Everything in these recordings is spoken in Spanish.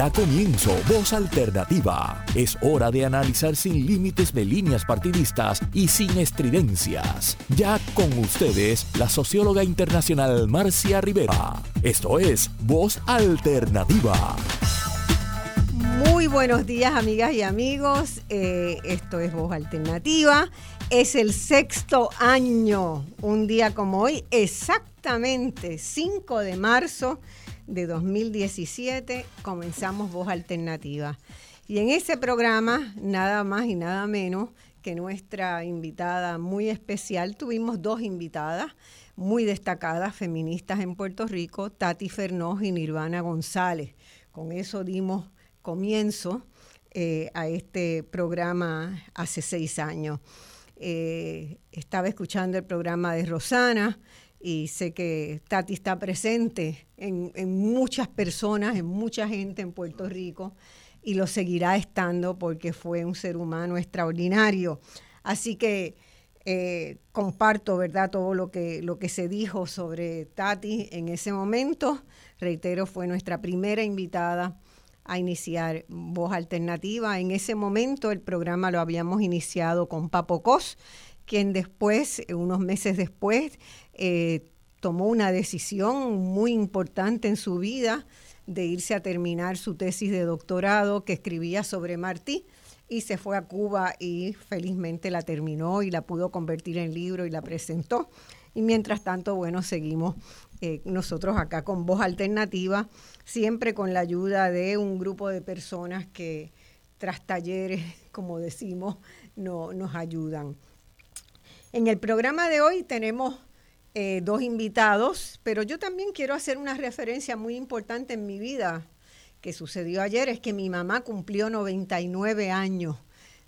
Da comienzo Voz Alternativa. Es hora de analizar sin límites de líneas partidistas y sin estridencias. Ya con ustedes, la socióloga internacional Marcia Rivera. Esto es Voz Alternativa. Muy buenos días amigas y amigos, eh, esto es Voz Alternativa, es el sexto año, un día como hoy, exactamente 5 de marzo de 2017 comenzamos Voz Alternativa. Y en ese programa, nada más y nada menos que nuestra invitada muy especial, tuvimos dos invitadas muy destacadas, feministas en Puerto Rico, Tati Fernós y Nirvana González. Con eso dimos comienzo eh, a este programa hace seis años. Eh, estaba escuchando el programa de Rosana, y sé que Tati está presente en, muchas personas, en mucha gente en Puerto Rico y lo seguirá estando porque fue un ser humano extraordinario. Así que eh, comparto, ¿verdad?, todo lo que, lo que se dijo sobre Tati en ese momento. Reitero, fue nuestra primera invitada a iniciar Voz Alternativa. En ese momento el programa lo habíamos iniciado con Papo Cos, quien después, unos meses después, eh, tomó una decisión muy importante en su vida de irse a terminar su tesis de doctorado que escribía sobre Martí y se fue a Cuba y felizmente la terminó y la pudo convertir en libro y la presentó. Y mientras tanto, bueno, seguimos eh, nosotros acá con voz alternativa, siempre con la ayuda de un grupo de personas que tras talleres, como decimos, no, nos ayudan. En el programa de hoy tenemos eh, dos invitados, pero yo también quiero hacer una referencia muy importante en mi vida que sucedió ayer, es que mi mamá cumplió 99 años,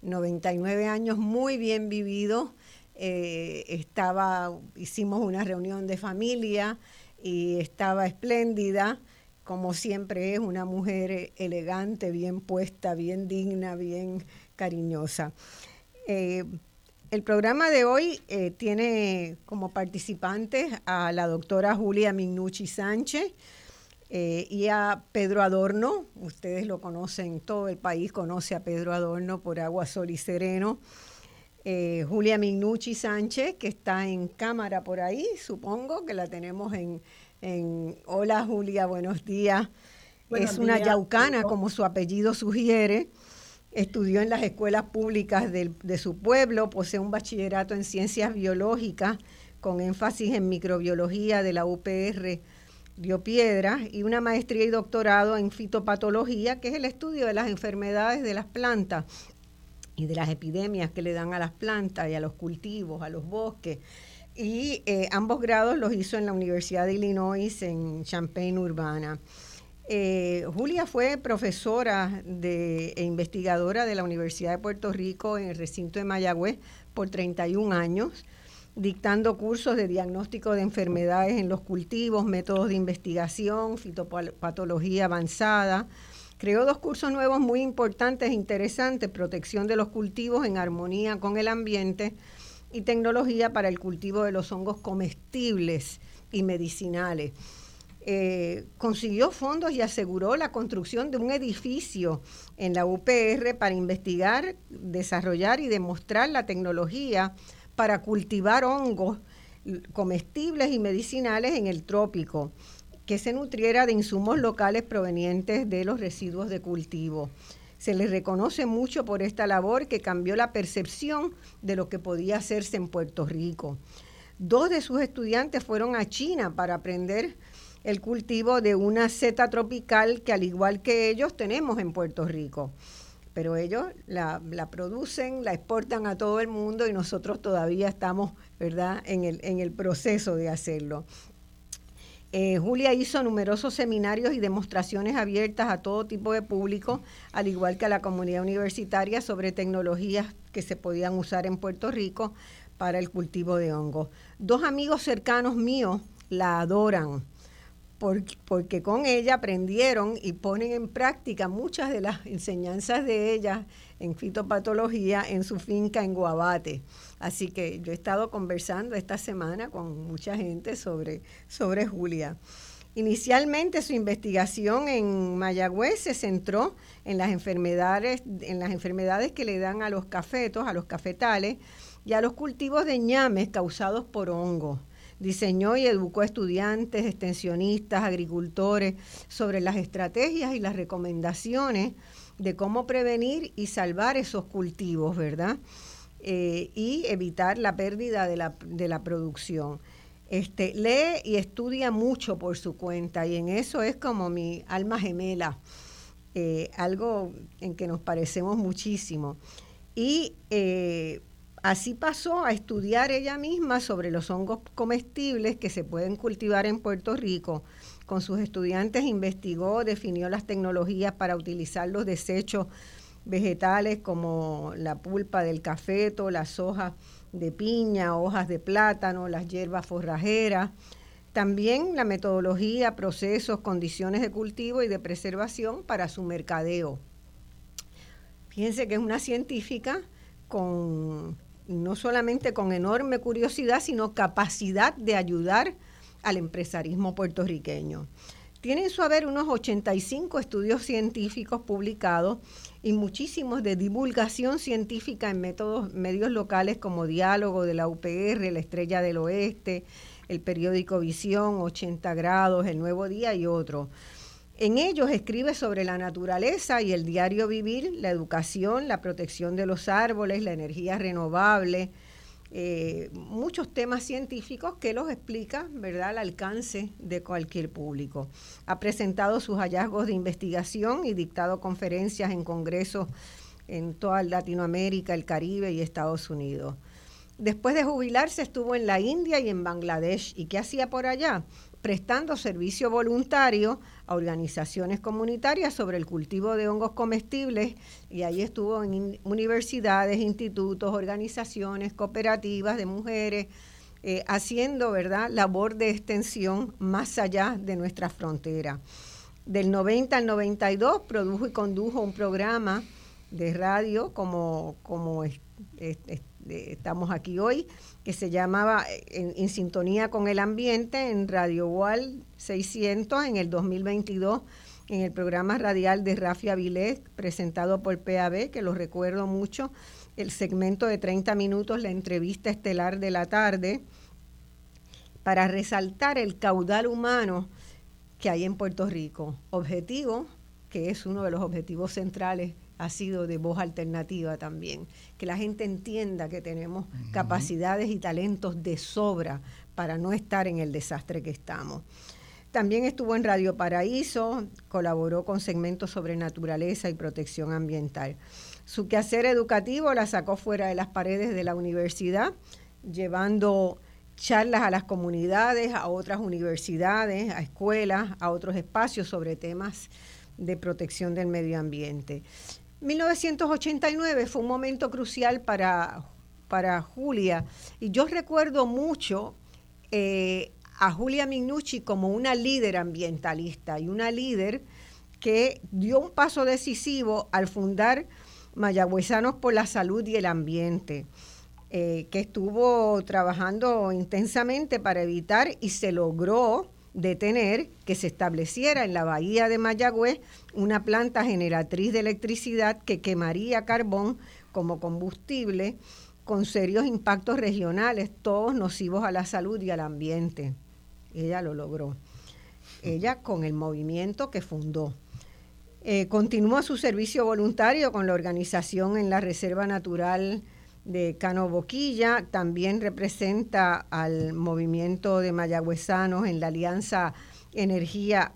99 años muy bien vividos. Eh, estaba, hicimos una reunión de familia y estaba espléndida, como siempre es una mujer elegante, bien puesta, bien digna, bien cariñosa. Eh, el programa de hoy eh, tiene como participantes a la doctora Julia Minucci Sánchez eh, y a Pedro Adorno. Ustedes lo conocen, todo el país conoce a Pedro Adorno por Agua, Sol y Sereno. Eh, Julia Minucci Sánchez, que está en cámara por ahí, supongo que la tenemos en... Hola Julia, buenos días. es una yaucana, como su apellido sugiere. Estudió en las escuelas públicas de, su pueblo, posee un bachillerato en ciencias biológicas con énfasis en microbiología de la UPR Río Piedras y una maestría y doctorado en fitopatología, que es el estudio de las enfermedades de las plantas y de las epidemias que le dan a las plantas y a los cultivos, a los bosques. Y eh, ambos grados los hizo en la Universidad de Illinois en Champaign Urbana. Eh, Julia fue profesora e investigadora de la Universidad de Puerto Rico en el recinto de Mayagüez por 31 años, dictando cursos de diagnóstico de enfermedades en los cultivos, métodos de investigación, fitopatología avanzada. Creó dos cursos nuevos muy importantes e interesantes, protección de los cultivos en armonía con el ambiente y tecnología para el cultivo de los hongos comestibles y medicinales. Eh, consiguió fondos y aseguró la construcción de un edificio en la UPR para investigar, desarrollar y demostrar la tecnología para cultivar hongos comestibles y medicinales en el trópico, que se nutriera de insumos locales provenientes de los residuos de cultivo. Se le reconoce mucho por esta labor que cambió la percepción de lo que podía hacerse en Puerto Rico. Dos de sus estudiantes fueron a China para aprender el cultivo de una seta tropical que al igual que ellos tenemos en Puerto Rico. Pero ellos la, producen, la exportan a todo el mundo y nosotros todavía estamos ¿verdad? En, el, en el proceso de hacerlo. Eh, Julia hizo numerosos seminarios y demostraciones abiertas a todo tipo de público, al igual que a la comunidad universitaria, sobre tecnologías que se podían usar en Puerto Rico para el cultivo de hongos. Dos amigos cercanos míos la adoran porque, con ella aprendieron y ponen en práctica muchas de las enseñanzas de ella en fitopatología en su finca en Guabate. Así que yo he estado conversando esta semana con mucha gente sobre, sobre Julia. Inicialmente su investigación en Mayagüez se centró en las enfermedades, en las enfermedades que le dan a los cafetos, a los cafetales y a los cultivos de ñames causados por hongos. Diseñó y educó a estudiantes, extensionistas, agricultores sobre las estrategias y las recomendaciones de cómo prevenir y salvar esos cultivos, ¿verdad? Eh, y evitar la pérdida de la, de la producción. Este, lee y estudia mucho por su cuenta y en eso es como mi alma gemela, eh, algo en que nos parecemos muchísimo. Y eh, así pasó a estudiar ella misma sobre los hongos comestibles que se pueden cultivar en Puerto Rico. Con sus estudiantes investigó, definió las tecnologías para utilizar los desechos vegetales como la pulpa del cafeto, las hojas de piña, hojas de plátano, las hierbas forrajeras. También la metodología, procesos, condiciones de cultivo y de preservación para su mercadeo. Fíjense que es una científica con no solamente con enorme curiosidad, sino capacidad de ayudar al empresarismo puertorriqueño. Tiene en su haber unos 85 estudios científicos publicados y muchísimos de divulgación científica en métodos, medios locales como Diálogo de la UPR, La Estrella del Oeste, el periódico Visión, 80 grados, El Nuevo Día y otros. En ellos escribe sobre la naturaleza y el diario vivir, la educación, la protección de los árboles, la energía renovable, eh, muchos temas científicos que los explica, ¿verdad?, al alcance de cualquier público. Ha presentado sus hallazgos de investigación y dictado conferencias en congresos en toda Latinoamérica, el Caribe y Estados Unidos. Después de jubilarse estuvo en la India y en Bangladesh. ¿Y qué hacía por allá? Prestando servicio voluntario organizaciones comunitarias sobre el cultivo de hongos comestibles y ahí estuvo en universidades, institutos, organizaciones, cooperativas de mujeres, eh, haciendo ¿verdad? labor de extensión más allá de nuestra frontera. Del 90 al 92 produjo y condujo un programa de radio como, como estamos aquí hoy, que se llamaba eh, en, sintonía con el ambiente en Radio Wall 600 en el 2022 en el programa radial de Rafi Avilés presentado por PAB, que lo recuerdo mucho, el segmento de 30 minutos, la entrevista estelar de la tarde, para resaltar el caudal humano que hay en Puerto Rico. Objetivo, que es uno de los objetivos centrales ha sido de voz alternativa también, que la gente entienda que tenemos capacidades y talentos de sobra para no estar en el desastre que estamos. También estuvo en Radio Paraíso, colaboró con segmentos sobre naturaleza y protección ambiental. Su quehacer educativo la sacó fuera de las paredes de la universidad, llevando charlas a las comunidades, a otras universidades, a escuelas, a otros espacios sobre temas de protección del medio ambiente. 1989 fue un momento crucial para, para Julia. Y yo recuerdo mucho eh, a Julia Minucci como una líder ambientalista y una líder que dio un paso decisivo al fundar Mayagüezanos por la Salud y el Ambiente, eh, que estuvo trabajando intensamente para evitar y se logró detener que se estableciera en la bahía de Mayagüez una planta generatriz de electricidad que quemaría carbón como combustible con serios impactos regionales, todos nocivos a la salud y al ambiente. Ella lo logró. Ella con el movimiento que fundó. Eh, continúa su servicio voluntario con la organización en la Reserva Natural de Cano Boquilla, también representa al movimiento de mayagüezanos en la Alianza Energía,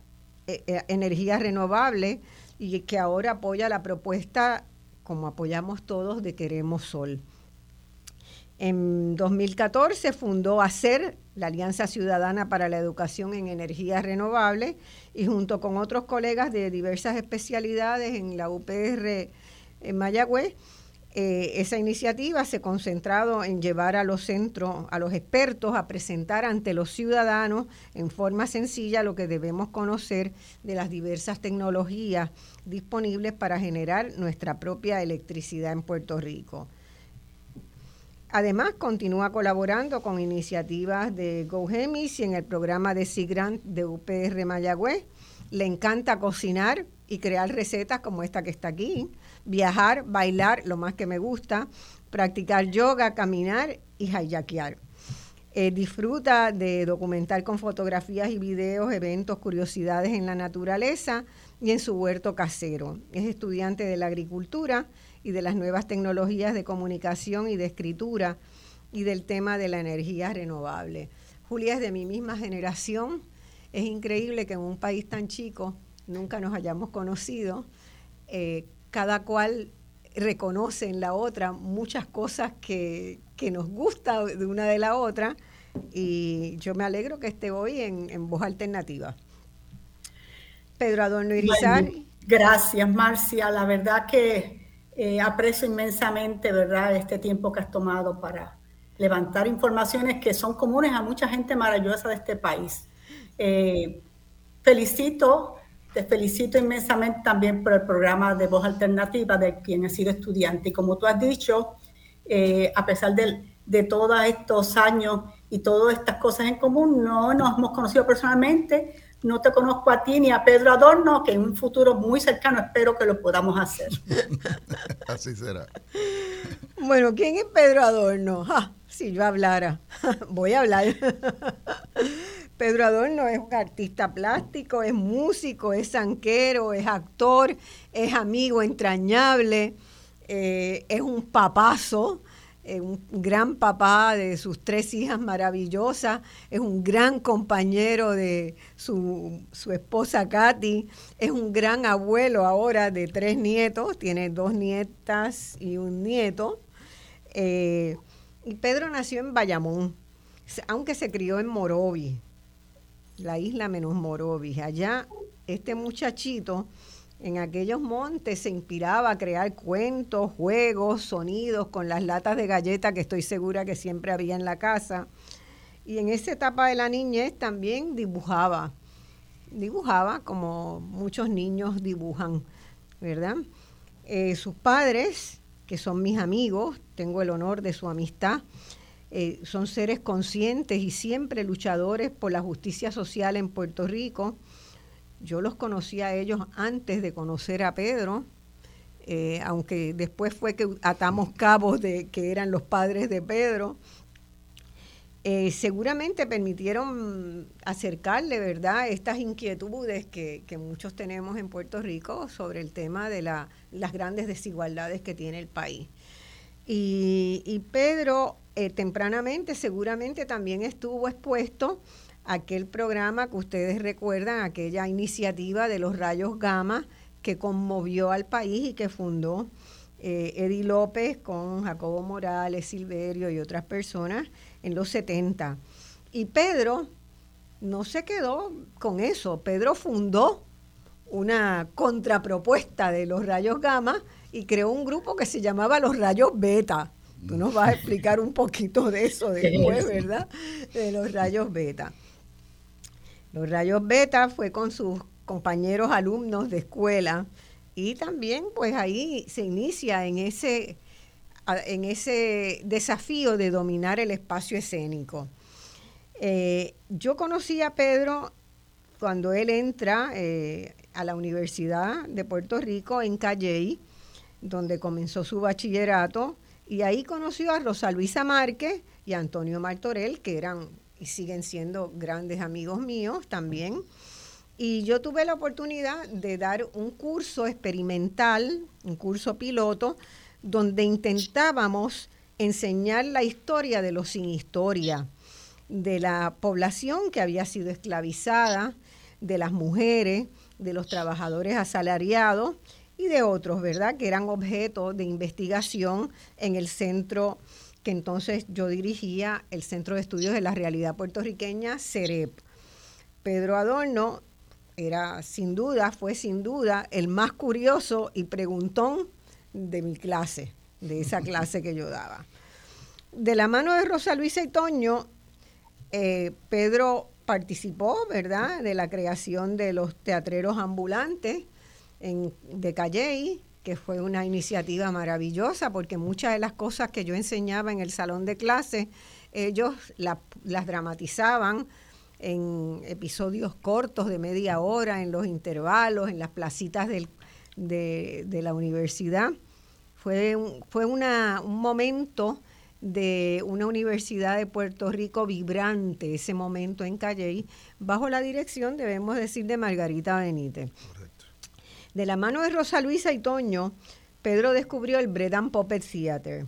eh, eh, Energía Renovable y que ahora apoya la propuesta, como apoyamos todos, de Queremos Sol. En 2014 fundó ACER, la Alianza Ciudadana para la Educación en Energías Renovables, y junto con otros colegas de diversas especialidades en la UPR en Mayagüez, eh, esa iniciativa se ha concentrado en llevar a los centros, a los expertos, a presentar ante los ciudadanos en forma sencilla lo que debemos conocer de las diversas tecnologías disponibles para generar nuestra propia electricidad en Puerto Rico. Además, continúa colaborando con iniciativas de GoHemis y en el programa de Grant de UPR Mayagüez. Le encanta cocinar y crear recetas como esta que está aquí, viajar, bailar, lo más que me gusta, practicar yoga, caminar y hayakear. Eh, disfruta de documentar con fotografías y videos eventos, curiosidades en la naturaleza y en su huerto casero. Es estudiante de la agricultura y de las nuevas tecnologías de comunicación y de escritura y del tema de la energía renovable. Julia es de mi misma generación. Es increíble que en un país tan chico nunca nos hayamos conocido. Eh, cada cual reconoce en la otra muchas cosas que, nos gusta de una de la otra y yo me alegro que esté hoy en, Voz Alternativa. Pedro Adorno Irizarry. gracias, Marcia. La verdad que eh, aprecio inmensamente, ¿verdad?, este tiempo que has tomado para levantar informaciones que son comunes a mucha gente maravillosa de este país. Eh, felicito, te felicito inmensamente también por el programa de Voz Alternativa de quien ha sido estudiante. Y como tú has dicho, eh, a pesar de, de todos estos años y todas estas cosas en común, no nos hemos conocido personalmente, no te conozco a ti ni a Pedro Adorno, que en un futuro muy cercano espero que lo podamos hacer. Así será. Bueno, ¿quién es Pedro Adorno? si yo hablara, voy a hablar. Pedro Adorno es un artista plástico, es músico, es zanquero, es actor, es amigo entrañable, eh, es un papazo, eh, un gran papá de sus tres hijas maravillosas, es un gran compañero de su, esposa Katy, es un gran abuelo ahora de tres nietos, tiene dos nietas y un nieto. Eh, y Pedro nació en Bayamón, aunque se crió en Morovis, la isla menos Morovis. Allá este muchachito en aquellos montes se inspiraba a crear cuentos, juegos, sonidos con las latas de galleta que estoy segura que siempre había en la casa. Y en esa etapa de la niñez también dibujaba. Dibujaba como muchos niños dibujan, ¿verdad? Eh, sus padres, que son mis amigos, tengo el honor de su amistad, eh, son seres conscientes y siempre luchadores por la justicia social en Puerto Rico yo los conocí a ellos antes de conocer a Pedro, eh, aunque después fue que atamos cabos de que eran los padres de Pedro. Eh, seguramente permitieron acercarle, ¿verdad?, estas inquietudes que, muchos tenemos en Puerto Rico sobre el tema de las grandes desigualdades que tiene el país. Y, Pedro eh, tempranamente seguramente también estuvo expuesto aquel programa que ustedes recuerdan, aquella iniciativa de los rayos gamma que conmovió al país y que fundó eh, Eddie López con Jacobo Morales, Silverio y otras personas en los 70. Y Pedro no se quedó con eso, Pedro fundó una contrapropuesta de los rayos gamma y creó un grupo que se llamaba los rayos beta. Tú nos vas a explicar un poquito de eso después, ¿verdad? De los rayos beta. Los rayos beta fue con sus compañeros alumnos de escuela y también pues ahí se inicia en ese, en ese desafío de dominar el espacio escénico. Eh, yo conocí a Pedro cuando él entra eh, a la Universidad de Puerto Rico en Calley, donde comenzó su bachillerato, y ahí conoció a Rosa Luisa Márquez y a Antonio Martorell, que eran y siguen siendo grandes amigos míos también. Y yo tuve la oportunidad de dar un curso experimental, un curso piloto, donde intentábamos enseñar la historia de los sin historia, de la población que había sido esclavizada, de las mujeres, de los trabajadores asalariados y de otros, ¿verdad?, que eran objeto de investigación en el centro que entonces yo dirigía el Centro de Estudios de la Realidad Puertorriqueña, CEREP. Pedro Adorno era sin duda, fue sin duda el más curioso y preguntón de mi clase, de esa clase que yo daba. De la mano de Rosa Luisa y Toño, eh, Pedro participó, ¿verdad?, de la creación de los teatreros ambulantes de Calley, que fue una iniciativa maravillosa porque muchas de las cosas que yo enseñaba en el salón de clase, ellos las dramatizaban en episodios cortos de media hora, en los intervalos, en las placitas de, la universidad. Fue, un, fue una, un momento de una universidad de Puerto Rico vibrante, ese momento en Calley, bajo la dirección, debemos decir, de Margarita Benítez. De la mano de Rosa Luisa y Toño, Pedro descubrió el Bredan Puppet Theater,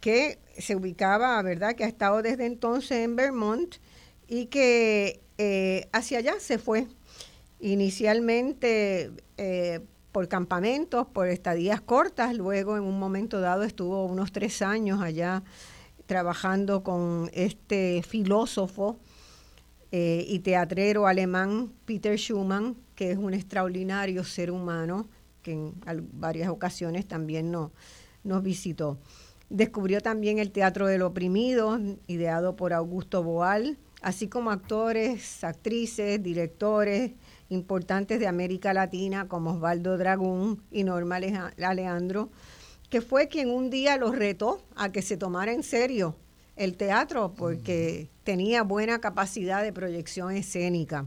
que se ubicaba, ¿verdad?, que ha estado desde entonces en Vermont y que eh, hacia allá se fue. Inicialmente eh, por campamentos, por estadías cortas, luego en un momento dado estuvo unos tres años allá trabajando con este filósofo eh, y teatrero alemán Peter Schumann, que es un extraordinario ser humano, que en varias ocasiones también no, nos visitó. Descubrió también el Teatro del Oprimido, ideado por Augusto Boal, así como actores, actrices, directores, importantes de América Latina como Osvaldo Dragún y Norma Alejandro, que fue quien un día los retó a que se tomara en serio el teatro porque tenía buena capacidad de proyección escénica.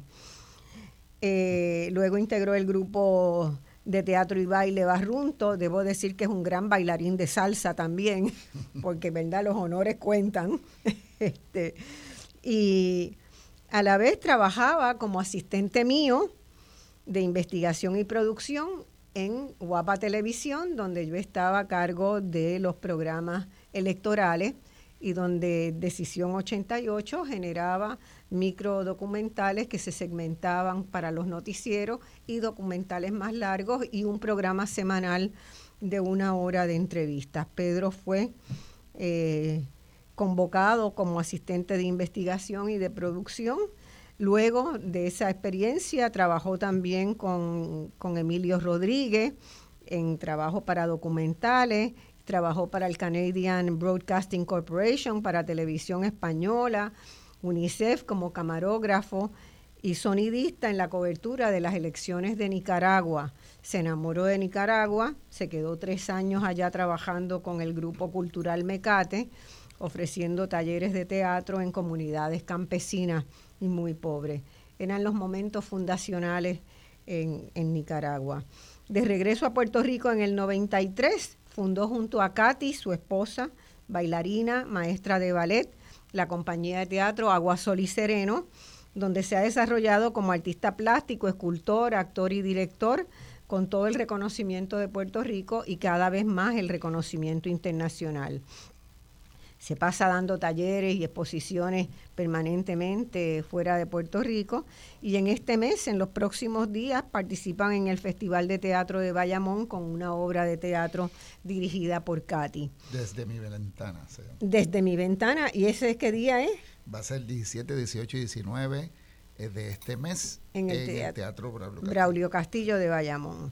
Eh, luego integró el grupo de teatro y baile Barrunto. Debo decir que es un gran bailarín de salsa también, porque verdad los honores cuentan. este, y a la vez trabajaba como asistente mío de investigación y producción en Guapa Televisión, donde yo estaba a cargo de los programas electorales y donde Decisión 88 generaba micro documentales que se segmentaban para los noticieros y documentales más largos y un programa semanal de una hora de entrevistas. Pedro fue eh, convocado como asistente de investigación y de producción. Luego de esa experiencia trabajó también con, Emilio Rodríguez en trabajo para documentales, trabajó para el Canadian Broadcasting Corporation, para televisión española, UNICEF como camarógrafo y sonidista en la cobertura de las elecciones de Nicaragua. Se enamoró de Nicaragua, se quedó tres años allá trabajando con el Grupo Cultural Mecate ofreciendo talleres de teatro en comunidades campesinas y muy pobres. Eran los momentos fundacionales en, Nicaragua. De regreso a Puerto Rico en el 93, fundó junto a Katy, su esposa, bailarina, maestra de ballet, la compañía de teatro Agua Sol y Sereno, donde se ha desarrollado como artista plástico, escultor, actor y director, con todo el reconocimiento de Puerto Rico y cada vez más el reconocimiento internacional se pasa dando talleres y exposiciones permanentemente fuera de Puerto Rico y en este mes, en los próximos días, participan en el Festival de Teatro de Bayamón con una obra de teatro dirigida por Katy. Desde mi ventana. Desde mi ventana, ¿y ese qué día es? Va a ser 17, 18 y 19 eh, de este mes en el, teatro, Braulio, Castillo. de Bayamón.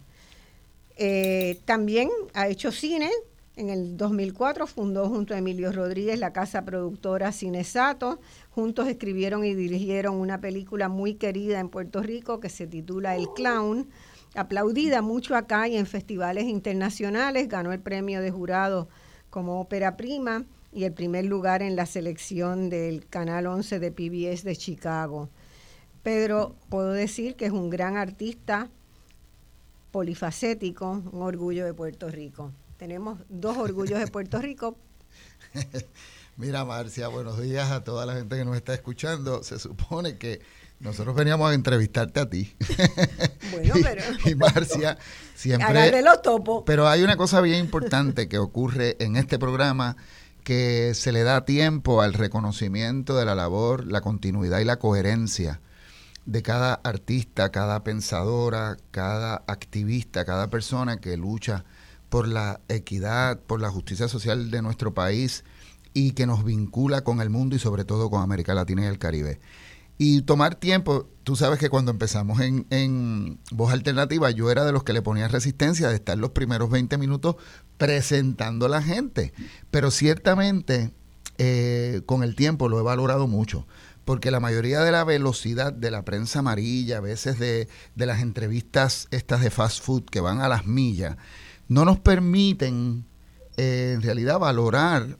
Eh, también ha hecho cine, en el 2004 fundó junto a Emilio Rodríguez la casa productora Cinesato. Juntos escribieron y dirigieron una película muy querida en Puerto Rico que se titula El Clown, aplaudida mucho acá y en festivales internacionales. Ganó el premio de jurado como ópera prima y el primer lugar en la selección del Canal 11 de PBS de Chicago. Pedro, puedo decir que es un gran artista polifacético, un orgullo de Puerto Rico. Tenemos dos orgullos de Puerto Rico. Mira, Marcia, buenos días a toda la gente que nos está escuchando. Se supone que nosotros veníamos a entrevistarte a ti. Bueno, pero. y Marcia siempre. los topos. Pero hay una cosa bien importante que ocurre en este programa que se le da tiempo al reconocimiento de la labor, la continuidad y la coherencia de cada artista, cada pensadora, cada activista, cada persona que lucha por la equidad, por la justicia social de nuestro país y que nos vincula con el mundo y sobre todo con América Latina y el Caribe. Y tomar tiempo, tú sabes que cuando empezamos en, en Voz Alternativa, yo era de los que le ponía resistencia de estar los primeros 20 minutos presentando a la gente. Pero ciertamente eh, con el tiempo lo he valorado mucho porque la mayoría de la velocidad de la prensa amarilla, a veces de, de, las entrevistas estas de fast food que van a las millas, no nos permiten eh, en realidad valorar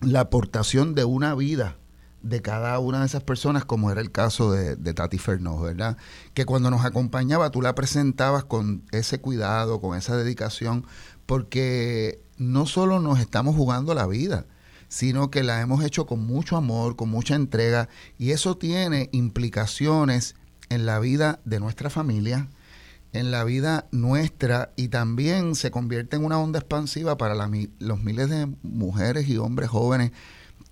la aportación de una vida de cada una de esas personas, como era el caso de, Tati Fernó, ¿verdad? Que cuando nos acompañaba tú la presentabas con ese cuidado, con esa dedicación, porque no solo nos estamos jugando la vida, sino que la hemos hecho con mucho amor, con mucha entrega, y eso tiene implicaciones en la vida de nuestra familia, en la vida nuestra, y también se convierte en una onda expansiva para los miles de mujeres y hombres jóvenes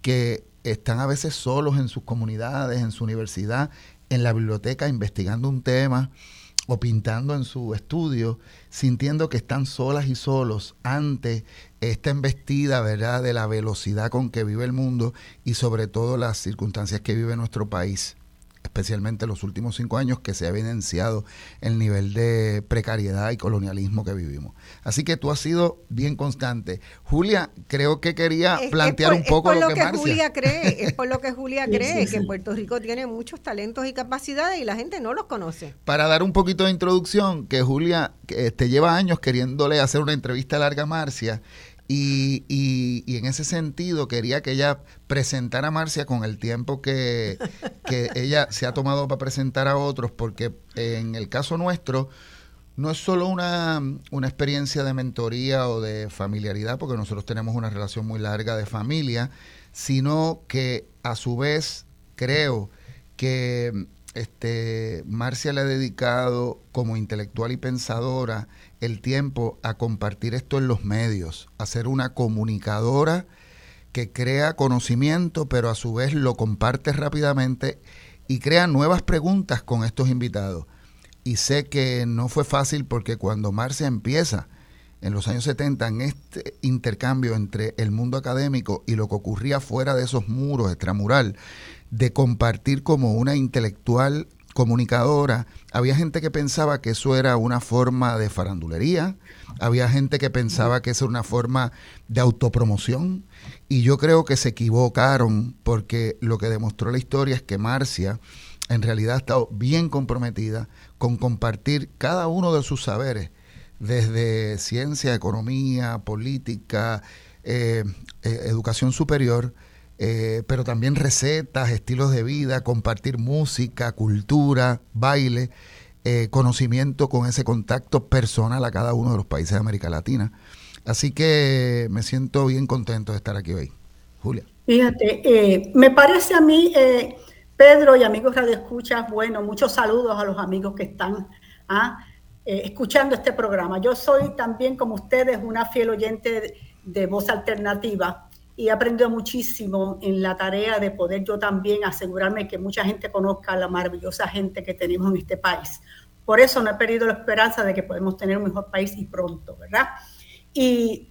que están a veces solos en sus comunidades, en su universidad, en la biblioteca, investigando un tema o pintando en su estudio, sintiendo que están solas y solos ante esta embestida, ¿verdad?, de la velocidad con que vive el mundo y sobre todo las circunstancias que vive nuestro país especialmente en los últimos cinco años, que se ha evidenciado el nivel de precariedad y colonialismo que vivimos. Así que tú has sido bien constante. Julia, creo que quería plantear un poco lo, que, Julia cree, es por lo que Julia cree, que Puerto Rico tiene muchos talentos y capacidades y la gente no los conoce. Para dar un poquito de introducción, que Julia te este, lleva años queriéndole hacer una entrevista larga a Marcia, y, y, en ese sentido quería que ella presentara a Marcia con el tiempo que, ella se ha tomado para presentar a otros, porque en el caso nuestro no es solo una, una experiencia de mentoría o de familiaridad, porque nosotros tenemos una relación muy larga de familia, sino que a su vez creo que este, Marcia le ha dedicado como intelectual y pensadora el tiempo a compartir esto en los medios, a ser una comunicadora que crea conocimiento, pero a su vez lo comparte rápidamente y crea nuevas preguntas con estos invitados. Y sé que no fue fácil porque cuando Marcia empieza en los años 70 en este intercambio entre el mundo académico y lo que ocurría fuera de esos muros extramural, de compartir como una intelectual comunicadora, había gente que pensaba que eso era una forma de farandulería, había gente que pensaba que eso era una forma de autopromoción, y yo creo que se equivocaron porque lo que demostró la historia es que Marcia en realidad ha estado bien comprometida con compartir cada uno de sus saberes, desde ciencia, economía, política, eh, eh, educación superior, eh, pero también recetas, estilos de vida, compartir música, cultura, baile, eh, conocimiento con ese contacto personal a cada uno de los países de América Latina. Así que me siento bien contento de estar aquí hoy. Julia. Fíjate, eh, me parece a mí, Pedro y amigos Radio Escuchas, bueno, muchos saludos a los amigos que están ah, escuchando este programa. Yo soy también, como ustedes, una fiel oyente de Voz Alternativa y he aprendido muchísimo en la tarea de poder yo también asegurarme que mucha gente conozca la maravillosa gente que tenemos en este país. Por eso no he perdido la esperanza de que podemos tener un mejor país y pronto, ¿verdad? Y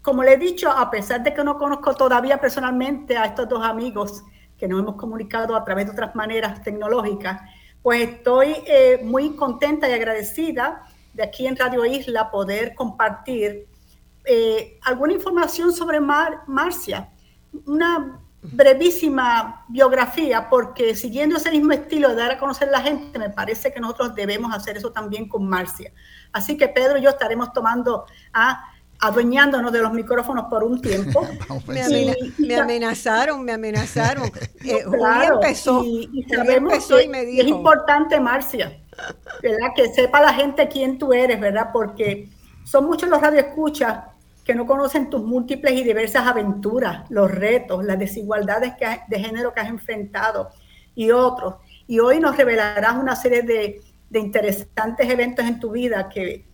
como le he dicho, a pesar de que no conozco todavía personalmente a estos dos amigos que nos hemos comunicado a través de otras maneras tecnológicas, pues estoy eh, muy contenta y agradecida de aquí en Radio Isla poder compartir eh, alguna información sobre Marcia, una brevísima biografía, porque siguiendo ese mismo estilo de dar a conocer a la gente, me parece que nosotros debemos hacer eso también con Marcia. Así que Pedro y yo estaremos tomando a adueñándonos de los micrófonos por un tiempo. me, amenazaron, me amenazaron. Eh, empezó, y, empezó y me dijo. Es importante, Marcia, ¿verdad? que sepa la gente quién tú eres, ¿verdad? Porque son muchos los radioescuchas que no conocen tus múltiples y diversas aventuras, los retos, las desigualdades de género que has enfrentado y otros. Y hoy nos revelarás una serie de, interesantes eventos en tu vida que,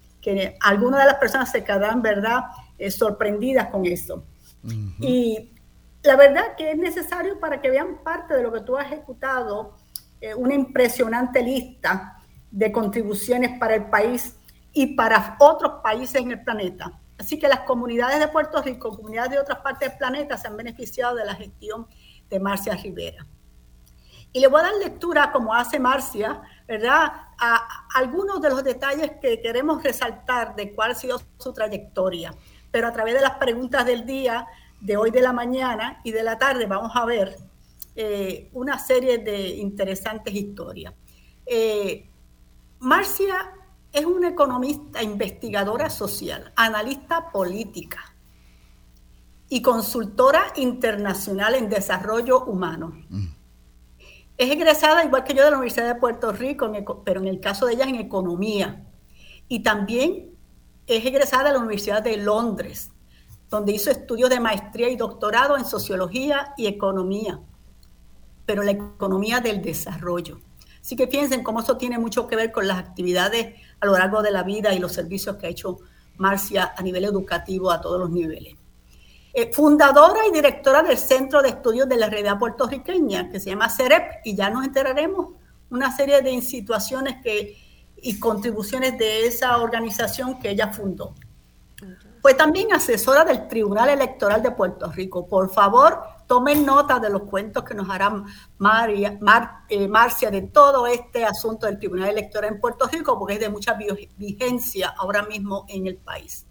algunas de las personas se quedarán, ¿verdad?, eh, sorprendidas con eso. Y la verdad que es necesario para que vean parte de lo que tú has ejecutado, eh, una impresionante lista de contribuciones para el país y para otros países en el planeta. Así que las comunidades de Puerto Rico, comunidades de otras partes del planeta se han beneficiado de la gestión de Marcia Rivera. Y le voy a dar lectura, como hace Marcia, ¿verdad?, a algunos de los detalles que queremos resaltar de cuál ha sido su trayectoria. Pero a través de las preguntas del día, de hoy de la mañana y de la tarde, vamos a ver eh, una serie de interesantes historias. Eh, Marcia es una economista investigadora social, analista política y consultora internacional en desarrollo humano. Es egresada, igual que yo, de la Universidad de Puerto Rico, pero en el caso de ella en economía. Y también es egresada de la Universidad de Londres, donde hizo estudios de maestría y doctorado en sociología y economía, pero la economía del desarrollo. Así que piensen cómo eso tiene mucho que ver con las actividades a lo largo de la vida y los servicios que ha hecho Marcia a nivel educativo a todos los niveles. Eh, fundadora y directora del Centro de Estudios de la Realidad Puertorriqueña, que se llama CEREP, y ya nos enteraremos una serie de situaciones que, y contribuciones de esa organización que ella fundó. Fue también asesora del Tribunal Electoral de Puerto Rico. Por favor, tomen nota de los cuentos que nos hará María, eh, Marcia de todo este asunto del Tribunal Electoral en Puerto Rico, porque es de mucha vigencia ahora mismo en el país.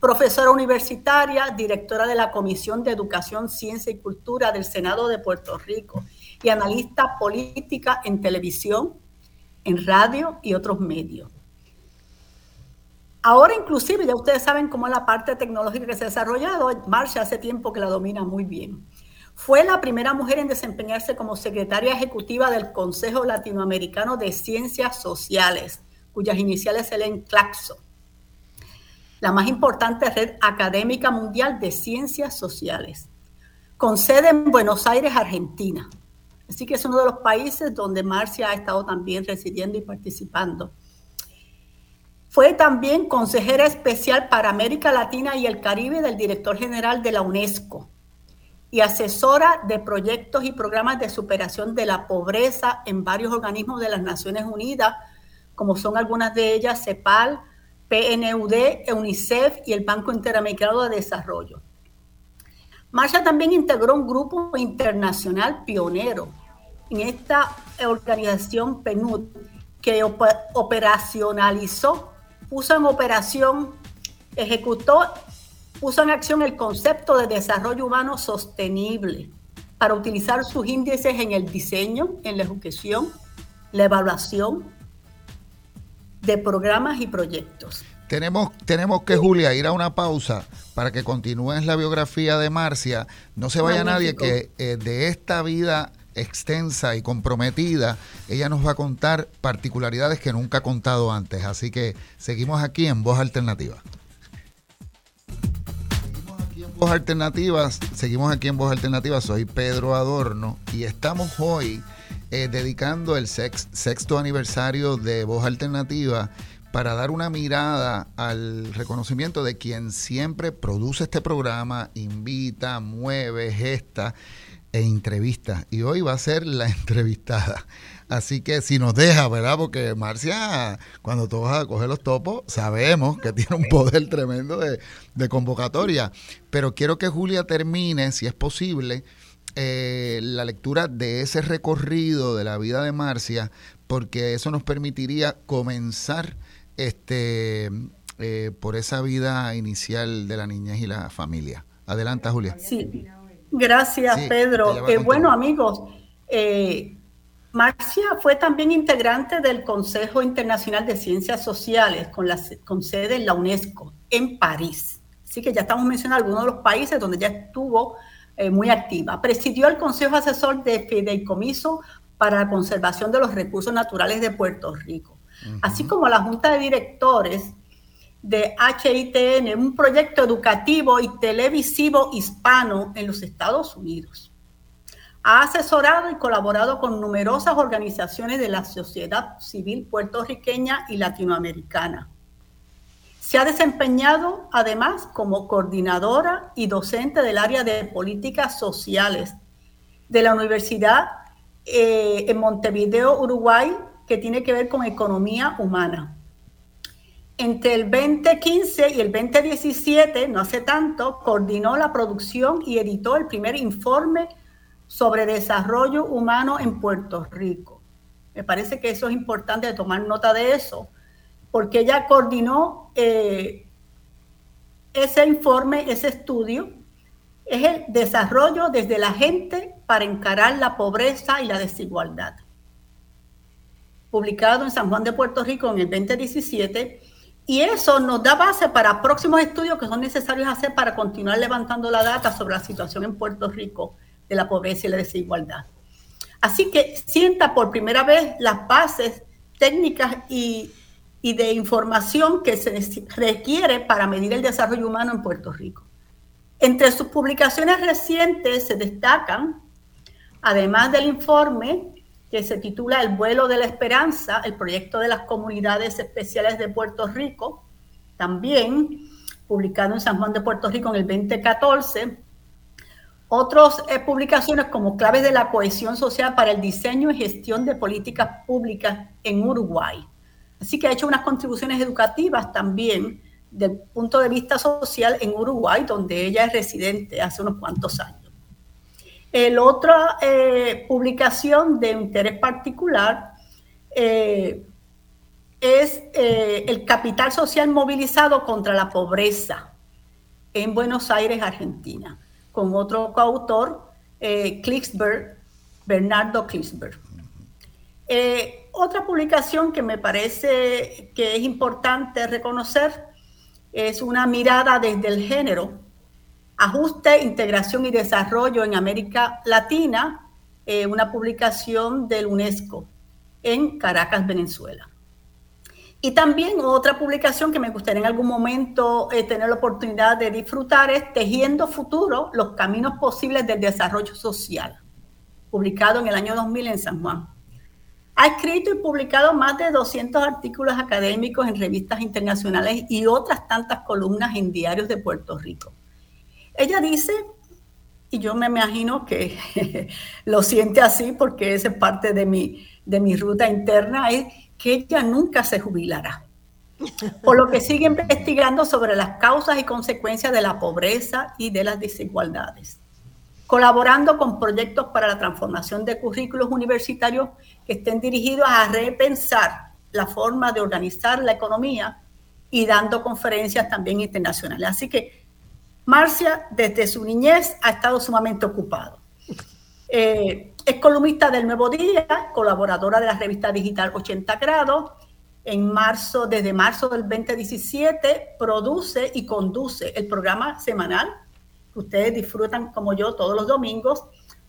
Profesora universitaria, directora de la Comisión de Educación, Ciencia y Cultura del Senado de Puerto Rico y analista política en televisión, en radio y otros medios. Ahora inclusive ya ustedes saben cómo es la parte tecnológica que se ha desarrollado. Marcia hace tiempo que la domina muy bien. Fue la primera mujer en desempeñarse como secretaria ejecutiva del Consejo Latinoamericano de Ciencias Sociales, cuyas iniciales se leen CLACSO, la más importante red académica mundial de ciencias sociales, con sede en Buenos Aires, Argentina. Así que es uno de los países donde Marcia ha estado también residiendo y participando. Fue también consejera especial para América Latina y el Caribe del director general de la UNESCO y asesora de proyectos y programas de superación de la pobreza en varios organismos de las Naciones Unidas, como son algunas de ellas CEPAL, PNUD, UNICEF y el Banco Interamericano de Desarrollo. Marcia también integró un grupo internacional pionero en esta organización PNUD que operacionalizó, puso en operación, ejecutó puso en acción el concepto de desarrollo humano sostenible para utilizar sus índices en el diseño, en la ejecución, la evaluación de programas y proyectos. Tenemos, tenemos que, Julia, ir a una pausa para que continúes la biografía de Marcia. No se vaya nadie que eh, de esta vida extensa y comprometida, ella nos va a contar particularidades que nunca ha contado antes. Así que seguimos aquí en Voz Alternativa. Voz Alternativas, seguimos aquí en Voz Alternativas, soy Pedro Adorno y estamos hoy eh, dedicando el sexto aniversario de Voz Alternativa para dar una mirada al reconocimiento de quien siempre produce este programa, invita, mueve, gesta e entrevista. Y hoy va a ser la entrevistada. Así que si nos deja, ¿verdad? Porque Marcia, cuando tú vas a coger los topos, sabemos que tiene un poder tremendo de, convocatoria. Pero quiero que Julia termine, si es posible, eh, la lectura de ese recorrido de la vida de Marcia, porque eso nos permitiría comenzar este eh, por esa vida inicial de la niñez y la familia. Adelanta, Julia. Sí, gracias, Pedro. Eh, bueno, amigos, eh, Marcia fue también integrante del Consejo Internacional de Ciencias Sociales con, la, con sede en la UNESCO, en París. Así que ya estamos mencionando algunos de los países donde ya estuvo eh, muy activa. Presidió el Consejo Asesor de Fideicomiso para la Conservación de los Recursos Naturales de Puerto Rico, así como la Junta de Directores de HITN, un proyecto educativo y televisivo hispano en los Estados Unidos. Ha asesorado y colaborado con numerosas organizaciones de la sociedad civil puertorriqueña y latinoamericana. Se ha desempeñado además como coordinadora y docente del área de políticas sociales de la Universidad eh, en Montevideo, Uruguay, que tiene que ver con economía humana. Entre el 2015 y el 2017, no hace tanto, coordinó la producción y editó el primer informe sobre desarrollo humano en Puerto Rico. Me parece que eso es importante tomar nota de eso, porque ella coordinó eh, ese informe, ese estudio, es el desarrollo desde la gente para encarar la pobreza y la desigualdad. publicado en San Juan de Puerto Rico en el 2017, y eso nos da base para próximos estudios que son necesarios hacer para continuar levantando la data sobre la situación en Puerto Rico de la pobreza y la desigualdad. Así que sienta por primera vez las bases técnicas y, y de información que se requiere para medir el desarrollo humano en Puerto Rico. Entre sus publicaciones recientes se destacan, además del informe que se titula El vuelo de la esperanza, el proyecto de las comunidades especiales de Puerto Rico, también publicado en San Juan de Puerto Rico en el 2014. Otras eh, publicaciones como Claves de la Cohesión Social para el Diseño y Gestión de Políticas Públicas en Uruguay. Así que ha hecho unas contribuciones educativas también del punto de vista social en Uruguay, donde ella es residente hace unos cuantos años. El otra eh, publicación de interés particular eh, es el capital social movilizado contra la pobreza en Buenos Aires, Argentina, con otro coautor, Klicksberg, Bernardo Klicksberg. otra publicación que me parece que es importante reconocer es una mirada desde el género, ajuste, integración y desarrollo en América Latina, eh, una publicación del UNESCO en Caracas, Venezuela. Y también otra publicación que me gustaría en algún momento eh, tener la oportunidad de disfrutar es Tejiendo Futuro, los caminos posibles del desarrollo social, publicado en el año 2000 en San Juan. Ha escrito y publicado más de 200 artículos académicos en revistas internacionales y otras tantas columnas en diarios de Puerto Rico. Ella dice, y yo me imagino que lo siente así porque esa es parte de mi, de mi ruta interna, es que ella nunca se jubilará. Por lo que sigue investigando sobre las causas y consecuencias de la pobreza y de las desigualdades colaborando con proyectos para la transformación de currículos universitarios que estén dirigidos a repensar la forma de organizar la economía y dando conferencias también internacionales. Así que Marcia, desde su niñez, ha estado sumamente ocupado. Eh, es columnista del Nuevo Día, colaboradora de la revista digital 80 grados. En marzo, desde marzo del 2017, produce y conduce el programa semanal ustedes disfrutan como yo todos los domingos,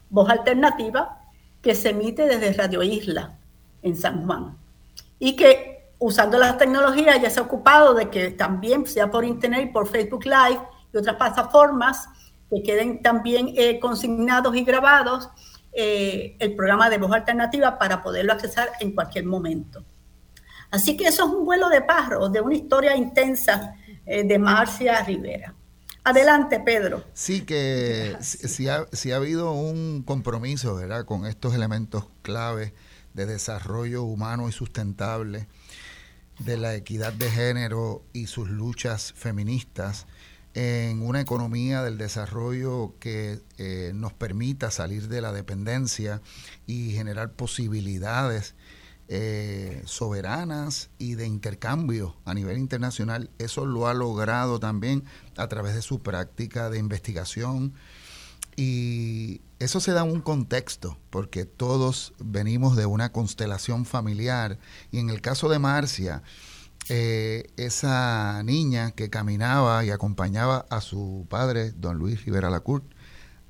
Voz Alternativa, que se emite desde Radio Isla en San Juan. Y que usando las tecnologías ya se ha ocupado de que también sea por Internet por Facebook Live y otras plataformas que queden también eh, consignados y grabados eh, el programa de Voz Alternativa para poderlo accesar en cualquier momento. Así que eso es un vuelo de pájaros de una historia intensa eh, de Marcia Rivera. Adelante, Pedro. Sí, que si ha, ha, habido un compromiso con estos elementos claves de desarrollo humano y sustentable, de la equidad de género y sus luchas feministas en una economía del desarrollo que eh, nos permita salir de la dependencia y generar posibilidades eh, soberanas y de intercambio a nivel internacional. Eso lo ha logrado también a través de su práctica de investigación. Y eso se da en un contexto, porque todos venimos de una constelación familiar. Y en el caso de Marcia, eh, esa niña que caminaba y acompañaba a su padre, don Luis Rivera Lacourt,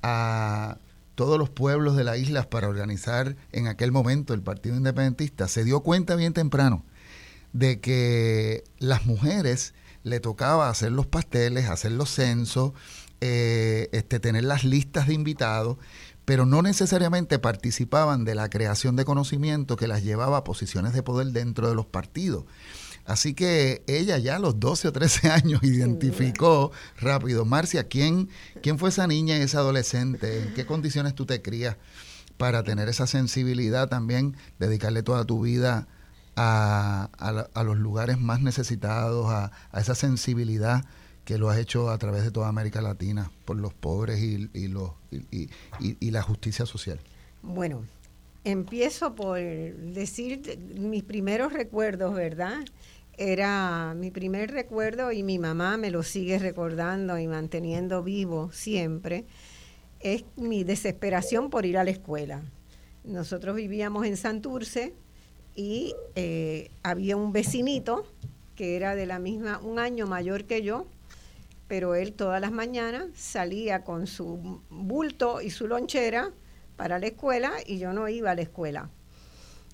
a todos los pueblos de la isla para organizar en aquel momento el Partido Independentista, se dio cuenta bien temprano de que las mujeres le tocaba hacer los pasteles, hacer los censos, eh, este, tener las listas de invitados, pero no necesariamente participaban de la creación de conocimiento que las llevaba a posiciones de poder dentro de los partidos. Así que ella ya a los 12 o 13 años identificó rápido. Marcia, ¿quién, ¿quién fue esa niña y esa adolescente? ¿En qué condiciones tú te crías para tener esa sensibilidad también, dedicarle toda tu vida a, los lugares más necesitados, a, esa sensibilidad que lo has hecho a través de toda América Latina por los pobres y, los, y la justicia social? Bueno, empiezo por decir mis primeros recuerdos, ¿verdad? Era mi primer recuerdo y mi mamá me lo sigue recordando y manteniendo vivo siempre, es mi desesperación por ir a la escuela. Nosotros vivíamos en Santurce y eh, había un vecinito que era de la misma, un año mayor que yo, pero él todas las mañanas salía con su bulto y su lonchera para la escuela y yo no iba a la escuela.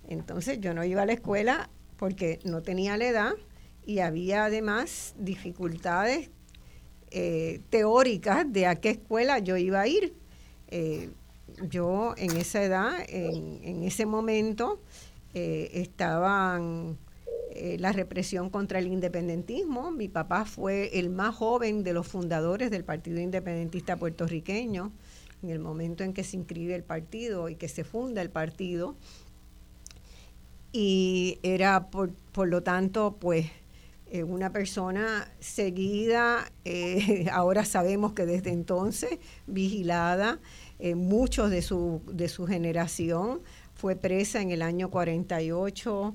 Entonces yo no iba a la escuela porque no tenía la edad y había además dificultades eh, teóricas de a qué escuela yo iba a ir. Eh, yo en esa edad, en, ese momento, eh, estaban la represión contra el independentismo. Mi papá fue el más joven de los fundadores del Partido Independentista puertorriqueño en el momento en que se inscribe el partido y que se funda el partido. Y era, por, por lo tanto, pues eh, una persona seguida, eh, ahora sabemos que desde entonces, vigilada, eh, muchos de su, de su generación fue presa en el año 48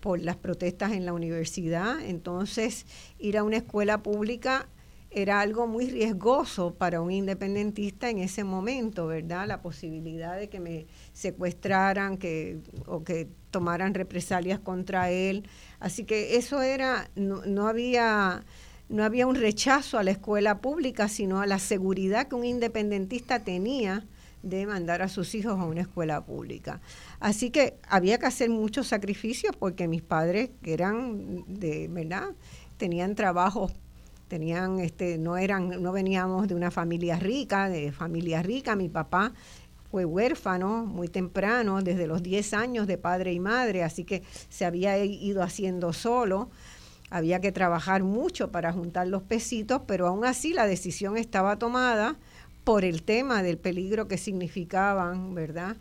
por las protestas en la universidad. Entonces, ir a una escuela pública era algo muy riesgoso para un independentista en ese momento, ¿verdad? La posibilidad de que me secuestraran que, o que tomaran represalias contra él. Así que eso era, no, había, no había un rechazo a la escuela pública, sino a la seguridad que un independentista tenía de mandar a sus hijos a una escuela pública. Así que había que hacer muchos sacrificios porque mis padres, que eran de, ¿verdad? Tenían trabajos tenían este no eran no veníamos de una familia rica de familia rica. Mi papá fue huérfano muy temprano desde los 10 años de padre y madre así que se había ido haciendo solo. Había que trabajar mucho para juntar los pesitos pero aún así la decisión estaba tomada por el tema del peligro que significaban verdad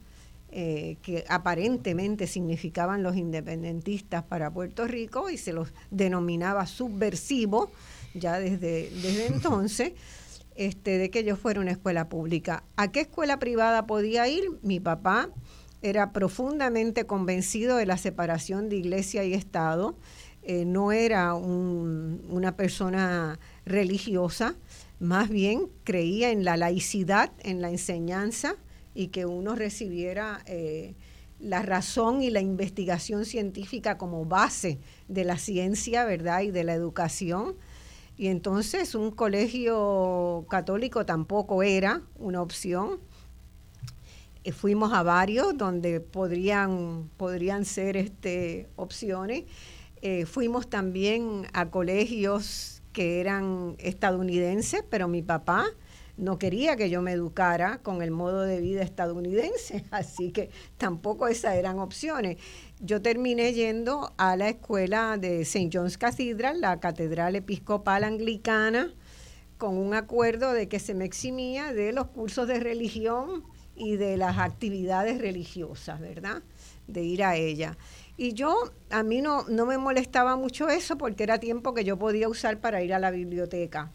eh, que aparentemente significaban los independentistas para Puerto Rico y se los denominaba subversivo ya desde, desde entonces, este, de que yo fuera una escuela pública. ¿A qué escuela privada podía ir? Mi papá era profundamente convencido de la separación de iglesia y Estado. Eh, no era una persona religiosa, más bien creía en la laicidad, en la enseñanza y que uno recibiera eh, la razón y la investigación científica como base de la ciencia, ¿verdad? Y de la educación. Y entonces un colegio católico tampoco era una opción. Eh, fuimos a varios donde podrían, podrían ser este, opciones. Eh, fuimos también a colegios que eran estadounidenses, pero mi papá no quería que yo me educara con el modo de vida estadounidense, así que tampoco esas eran opciones yo terminé yendo a la escuela de St. John's Cathedral, la catedral episcopal anglicana, con un acuerdo de que se me eximía de los cursos de religión y de las actividades religiosas, ¿verdad? De ir a ella. Y yo, a mí no, no me molestaba mucho eso porque era tiempo que yo podía usar para ir a la biblioteca.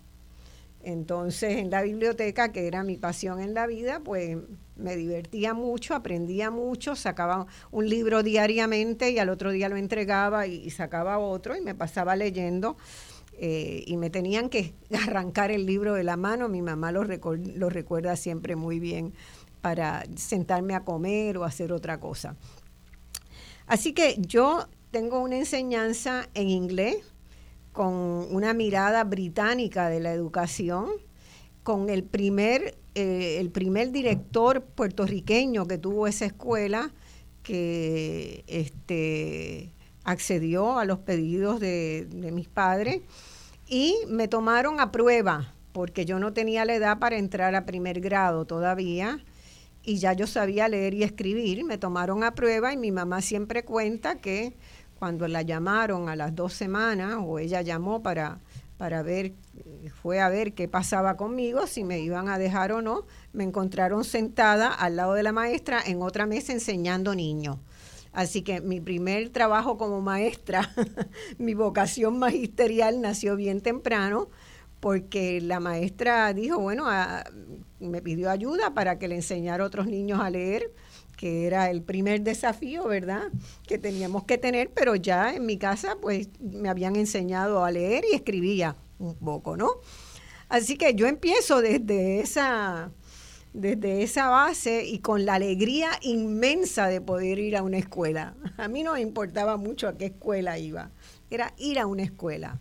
Entonces, en la biblioteca, que era mi pasión en la vida, pues me divertía mucho, aprendía mucho, sacaba un libro diariamente y al otro día lo entregaba y, sacaba otro y me pasaba leyendo. Eh, y me tenían que arrancar el libro de la mano, mi mamá lo, lo recuerda siempre muy bien para sentarme a comer o hacer otra cosa. Así que yo tengo una enseñanza en inglés, con una mirada británica de la educación, con el primer, eh, el primer director puertorriqueño que tuvo esa escuela, que este, accedió a los pedidos de, de mis padres y me tomaron a prueba, porque yo no tenía la edad para entrar a primer grado todavía y ya yo sabía leer y escribir, me tomaron a prueba y mi mamá siempre cuenta que cuando la llamaron a las dos semanas, o ella llamó para, para ver, fue a ver qué pasaba conmigo, si me iban a dejar o no, me encontraron sentada al lado de la maestra en otra mesa enseñando niños. Así que mi primer trabajo como maestra, mi vocación magisterial nació bien temprano, porque la maestra dijo, bueno, me pidió ayuda para que le enseñara a otros niños a leer que era el primer desafío, ¿verdad? Que teníamos que tener, pero ya en mi casa pues me habían enseñado a leer y escribía un poco, ¿no? Así que yo empiezo desde esa desde esa base y con la alegría inmensa de poder ir a una escuela. A mí no me importaba mucho a qué escuela iba, era ir a una escuela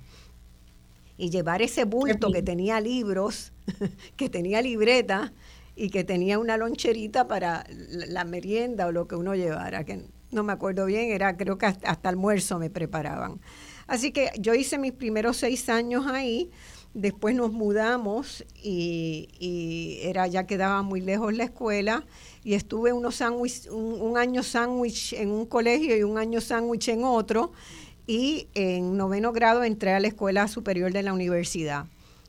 y llevar ese bulto que tenía libros, que tenía libreta y que tenía una loncherita para la merienda o lo que uno llevara, que no me acuerdo bien, era creo que hasta, almuerzo me preparaban. Así que yo hice mis primeros seis años ahí, después nos mudamos y, era ya quedaba muy lejos la escuela y estuve unos un, un año sándwich en un colegio y un año sándwich en otro y en noveno grado entré a la Escuela Superior de la Universidad,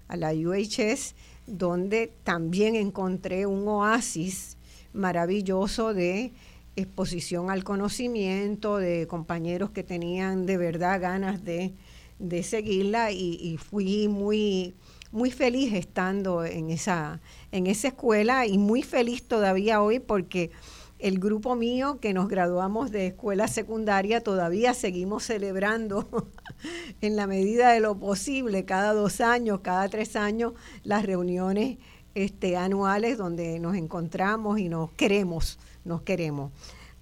a la UHS, donde también encontré un oasis maravilloso de exposición al conocimiento, de compañeros que tenían de verdad ganas de, seguirla y, fui muy, muy feliz estando en esa, en esa escuela y muy feliz todavía hoy porque el grupo mío que nos graduamos de escuela secundaria todavía seguimos celebrando en la medida de lo posible cada dos años, cada tres años, las reuniones este, anuales donde nos encontramos y nos queremos, nos queremos.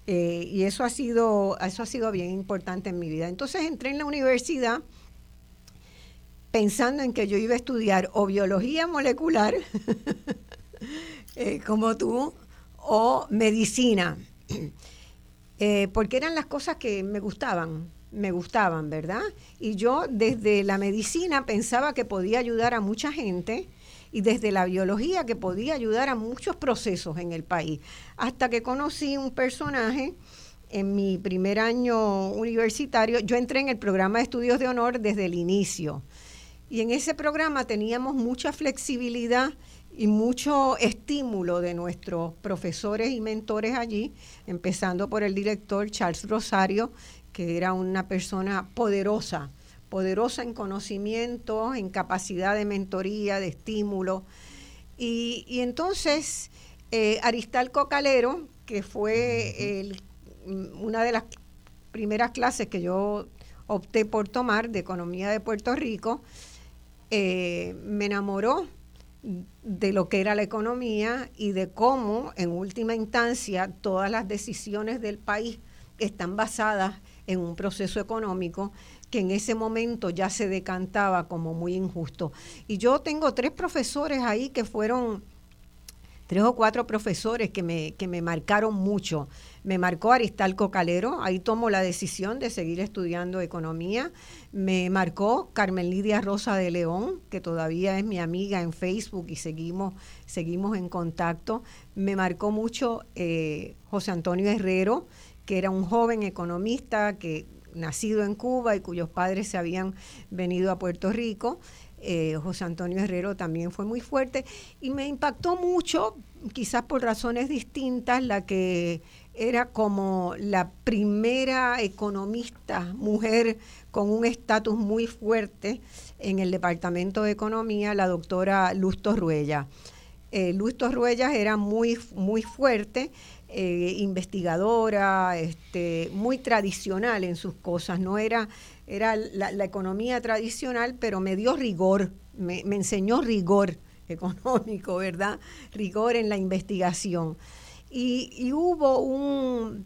Eh, y eso ha sido, eso ha sido bien importante en mi vida. Entonces entré en la universidad pensando en que yo iba a estudiar o biología molecular, eh, como tú, o medicina, eh, porque eran las cosas que me gustaban, me gustaban, ¿verdad? Y yo desde la medicina pensaba que podía ayudar a mucha gente y desde la biología que podía ayudar a muchos procesos en el país, hasta que conocí un personaje en mi primer año universitario, yo entré en el programa de estudios de honor desde el inicio. Y en ese programa teníamos mucha flexibilidad y mucho estímulo de nuestros profesores y mentores allí, empezando por el director Charles Rosario, que era una persona poderosa, poderosa en conocimiento, en capacidad de mentoría, de estímulo. Y, entonces eh, Aristalco Calero, que fue una de las primeras clases que yo opté por tomar de Economía de Puerto Rico, eh, me enamoró de lo que era la economía y de cómo, en última instancia, todas las decisiones del país están basadas en un proceso económico que en ese momento ya se decantaba como muy injusto. Y yo tengo tres profesores ahí que fueron tres o cuatro profesores que me, que me marcaron mucho. Me marcó Aristalco Calero, ahí tomo la decisión de seguir estudiando economía. Me marcó Carmen Lidia Rosa de León, que todavía es mi amiga en Facebook y seguimos, seguimos en contacto. Me marcó mucho eh, José Antonio Herrero, que era un joven economista que nacido en Cuba y cuyos padres se habían venido a Puerto Rico. Eh, José Antonio Herrero también fue muy fuerte y me impactó mucho, quizás por razones distintas, la que era como la primera economista mujer con un estatus muy fuerte en el Departamento de Economía, la doctora Luz Torruella. Eh, Luz Torruella era muy, muy fuerte, eh, investigadora, este, muy tradicional en sus cosas, no era era la, economía tradicional, pero me dio rigor, me, enseñó rigor económico, ¿verdad? Rigor en la investigación. Y, hubo un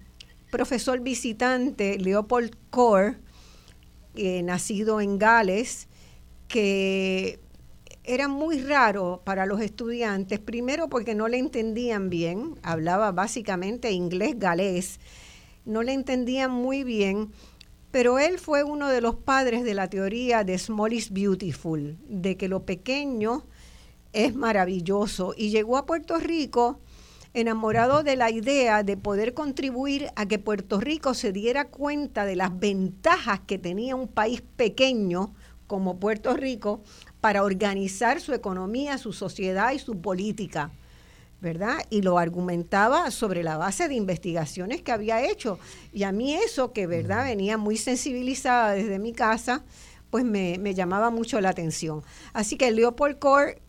profesor visitante, Leopold Core, eh, nacido en Gales, que era muy raro para los estudiantes, primero porque no le entendían bien, hablaba básicamente inglés galés, no le entendían muy bien pero él fue uno de los padres de la teoría de Small is Beautiful, de que lo pequeño es maravilloso, y llegó a Puerto Rico enamorado de la idea de poder contribuir a que Puerto Rico se diera cuenta de las ventajas que tenía un país pequeño como Puerto Rico para organizar su economía, su sociedad y su política. ¿verdad? Y lo argumentaba sobre la base de investigaciones que había hecho. Y a mí eso, que verdad venía muy sensibilizada desde mi casa, pues me, llamaba mucho la atención. Así que Leopold Core,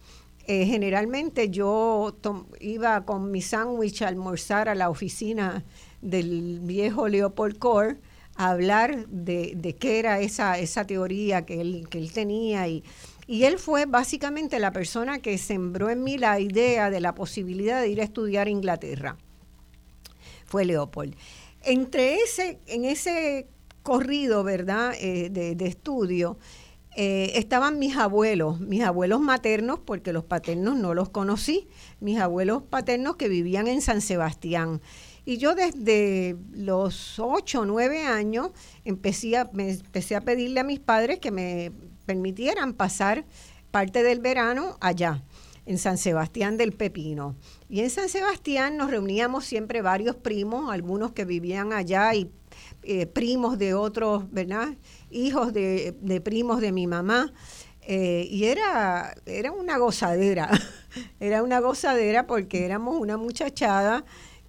eh, generalmente yo iba con mi sándwich a almorzar a la oficina del viejo Leopold Core hablar de, qué era esa, esa teoría que él, que él tenía y, y él fue básicamente la persona que sembró en mí la idea de la posibilidad de ir a estudiar a Inglaterra. Fue Leopold. Entre ese, en ese corrido, ¿verdad?, eh, de, estudio, eh, estaban mis abuelos, mis abuelos maternos, porque los paternos no los conocí, mis abuelos paternos que vivían en San Sebastián. Y yo desde los 8 o 9 años empecé a, empecé a pedirle a mis padres que me permitieran pasar parte del verano allá, en San Sebastián del Pepino. Y en San Sebastián nos reuníamos siempre varios primos, algunos que vivían allá y eh, primos de otros, ¿verdad? Hijos de, primos de mi mamá. Eh, y era, era una gozadera, era una gozadera porque éramos una muchachada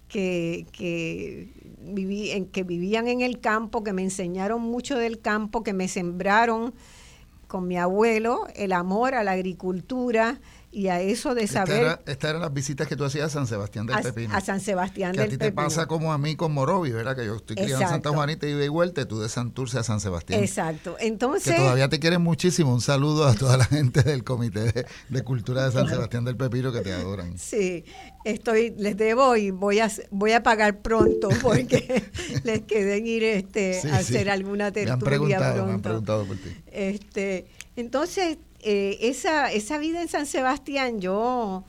que, que, que vivían en el campo, que me enseñaron mucho del campo, que me sembraron con mi abuelo el amor a la agricultura, y a eso de saber... Estas eran las visitas que tú hacías a San Sebastián del Pepino. A San Sebastián que a ti te pasa como a mí con Morovi, ¿verdad? Que yo estoy criado en Santa Juanita y de vuelta, y tú de Santurce a San Sebastián. Exacto. Entonces... Que todavía te quieren muchísimo. Un saludo a toda la gente del Comité de, Cultura de San Sebastián del Pepino que te adoran. Sí, estoy, les debo y voy a, voy a pagar pronto porque les queden ir este, a hacer alguna tertulia me han preguntado, pronto. Me han preguntado por ti. Este, entonces eh, esa, esa vida en San Sebastián yo,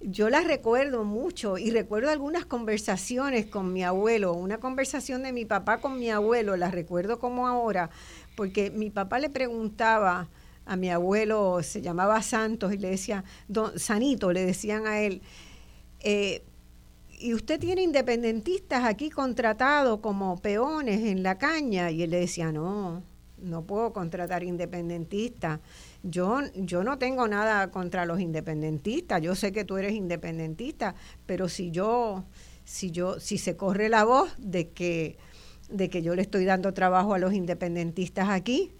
yo la recuerdo mucho y recuerdo algunas conversaciones con mi abuelo, una conversación de mi papá con mi abuelo, la recuerdo como ahora, porque mi papá le preguntaba a mi abuelo, se llamaba Santos, y le decía, don Sanito, le decían a él, eh, y usted tiene independentistas aquí contratados como peones en la caña, y él le decía, no, no puedo contratar independentistas yo, yo no tengo nada contra los independentistas, yo sé que tú eres independentista, pero si yo, si yo, si se corre la voz de que, de que yo le estoy dando trabajo a los independentistas aquí,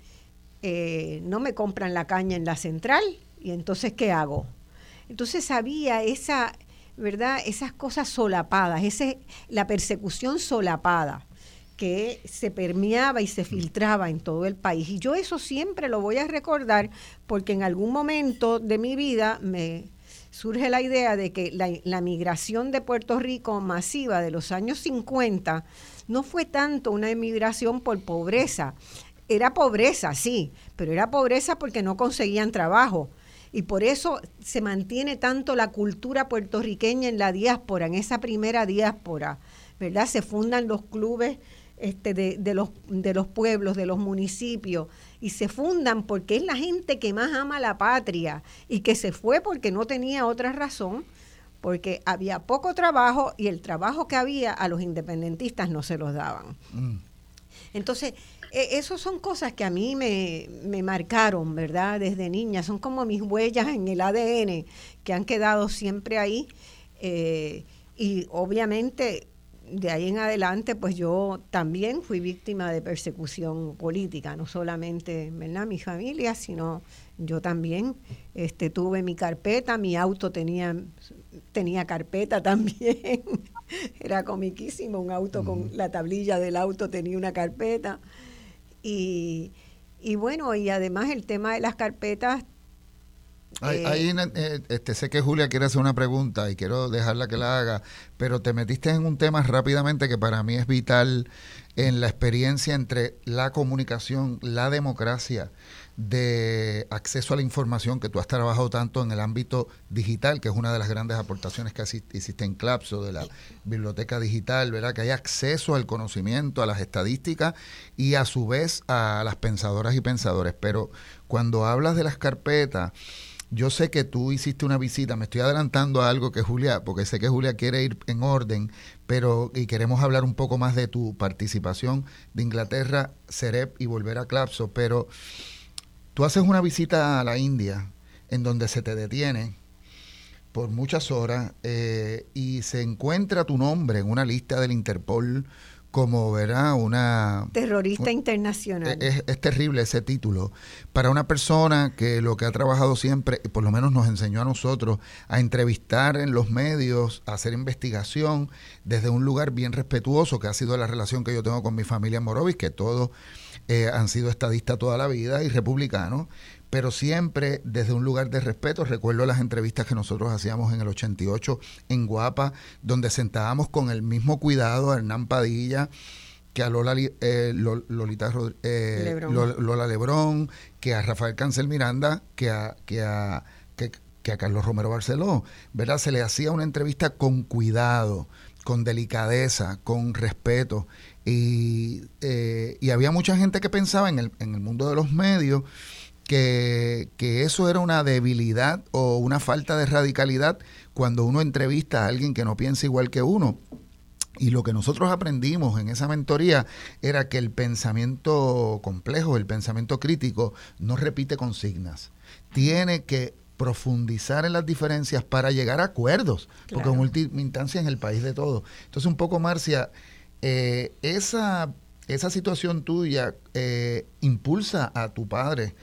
eh, no me compran la caña en la central, y entonces ¿qué hago? Entonces había esa, ¿verdad? Esas cosas solapadas, ese, la persecución solapada que se permeaba y se filtraba en todo el país. Y yo eso siempre lo voy a recordar porque en algún momento de mi vida me surge la idea de que la, migración de Puerto Rico masiva de los años 50 no fue tanto una emigración por pobreza. Era pobreza, sí, pero era pobreza porque no conseguían trabajo. Y por eso se mantiene tanto la cultura puertorriqueña en la diáspora, en esa primera diáspora, ¿verdad? Se fundan los clubes este, de, los, de los pueblos, de los municipios, y se fundan porque es la gente que más ama la patria y que se fue porque no tenía otra razón, porque había poco trabajo y el trabajo que había a los independentistas no se los daban. Mm. Entonces, e, esas son cosas que a mí me, me, marcaron, ¿verdad? Desde niña, son como mis huellas en el ADN que han quedado siempre ahí. Eh, y obviamente de ahí en adelante, pues yo también fui víctima de persecución política, no solamente ¿verdad? mi familia, sino yo también este, tuve mi carpeta, mi auto tenía, tenía carpeta también, era comiquísimo, un auto con la tablilla del auto tenía una carpeta. Y, y bueno, y además el tema de las carpetas Ahí, eh, eh, este, sé que Julia quiere hacer una pregunta y quiero dejarla que la haga, pero te metiste en un tema rápidamente que para mí es vital en la experiencia entre la comunicación, la democracia de acceso a la información que tú has trabajado tanto en el ámbito digital, que es una de las grandes aportaciones que hiciste en Clapso de la biblioteca digital, ¿verdad? Que hay acceso al conocimiento, a las estadísticas y a su vez a las pensadoras y pensadores. Pero cuando hablas de las carpetas, yo sé que tú hiciste una visita, me estoy adelantando a algo que Julia, porque sé que Julia quiere ir en orden, pero y queremos hablar un poco más de tu participación de Inglaterra, Cerep y volver a Clapso, pero tú haces una visita a la India en donde se te detiene por muchas horas eh, y se encuentra tu nombre en una lista del Interpol como verá una terrorista internacional. Es, es, terrible ese título para una persona que lo que ha trabajado siempre, por lo menos nos enseñó a nosotros, a entrevistar en los medios, a hacer investigación desde un lugar bien respetuoso, que ha sido la relación que yo tengo con mi familia Morovis, que todos eh, han sido estadistas toda la vida y republicanos, pero siempre desde un lugar de respeto. Recuerdo las entrevistas que nosotros hacíamos en el 88 en Guapa, donde sentábamos con el mismo cuidado a Hernán Padilla, que a Lola, eh, Lolita, eh, Lola Lebrón, que a Rafael Cancel Miranda, que a, que a, que, a Carlos Romero Barceló. ¿verdad? Se le hacía una entrevista con cuidado, con delicadeza, con respeto. Y, eh, y había mucha gente que pensaba en el, en el mundo de los medios que, eso era una debilidad o una falta de radicalidad cuando uno entrevista a alguien que no piensa igual que uno. Y lo que nosotros aprendimos en esa mentoría era que el pensamiento complejo, el pensamiento crítico, no repite consignas. Tiene que profundizar en las diferencias para llegar a acuerdos, porque en última instancia es el país de todos. Entonces, un poco, Marcia, eh, esa, esa situación tuya eh, impulsa a tu padre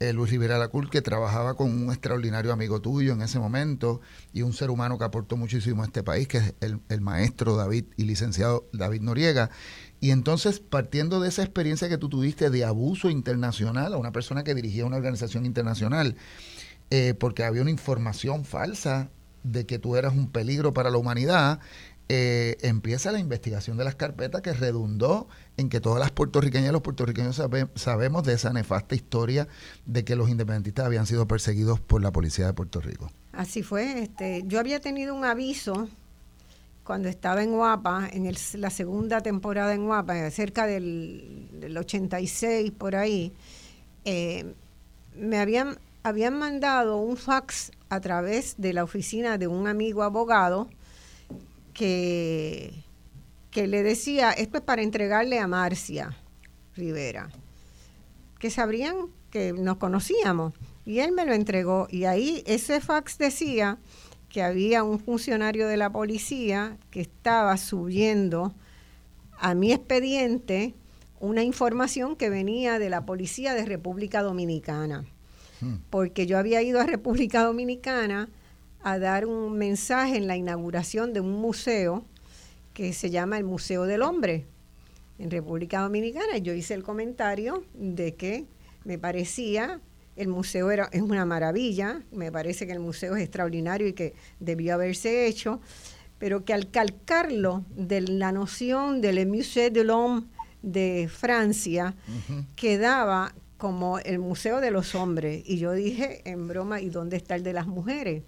eh, Luis Rivera Lacul, que trabajaba con un extraordinario amigo tuyo en ese momento y un ser humano que aportó muchísimo a este país, que es el, maestro David y licenciado David Noriega. Y entonces, partiendo de esa experiencia que tú tuviste de abuso internacional a una persona que dirigía una organización internacional, eh, porque había una información falsa de que tú eras un peligro para la humanidad, eh, empieza la investigación de las carpetas que redundó en que todas las puertorriqueñas y los puertorriqueños sabemos de esa nefasta historia de que los independentistas habían sido perseguidos por la policía de Puerto Rico. Así fue. Este, yo había tenido un aviso cuando estaba en Guapa, en la segunda temporada en Guapa, cerca del, 86 por ahí, eh, me habían, habían mandado un fax a través de la oficina de un amigo abogado que, que le decía, esto es para entregarle a Marcia Rivera, que sabrían que nos conocíamos. Y él me lo entregó. Y ahí ese fax decía que había un funcionario de la policía que estaba subiendo a mi expediente una información que venía de la policía de República Dominicana. Hmm. Porque yo había ido a República Dominicana a dar un mensaje en la inauguración de un museo que se llama el Museo del Hombre en República Dominicana. Yo hice el comentario de que me parecía el museo era, es una maravilla, me parece que el museo es extraordinario y que debió haberse hecho, pero que al calcarlo de la noción del Musée de l'Homme de Francia, quedaba como el Museo de los Hombres. Y yo dije en broma, ¿y dónde está el de las mujeres?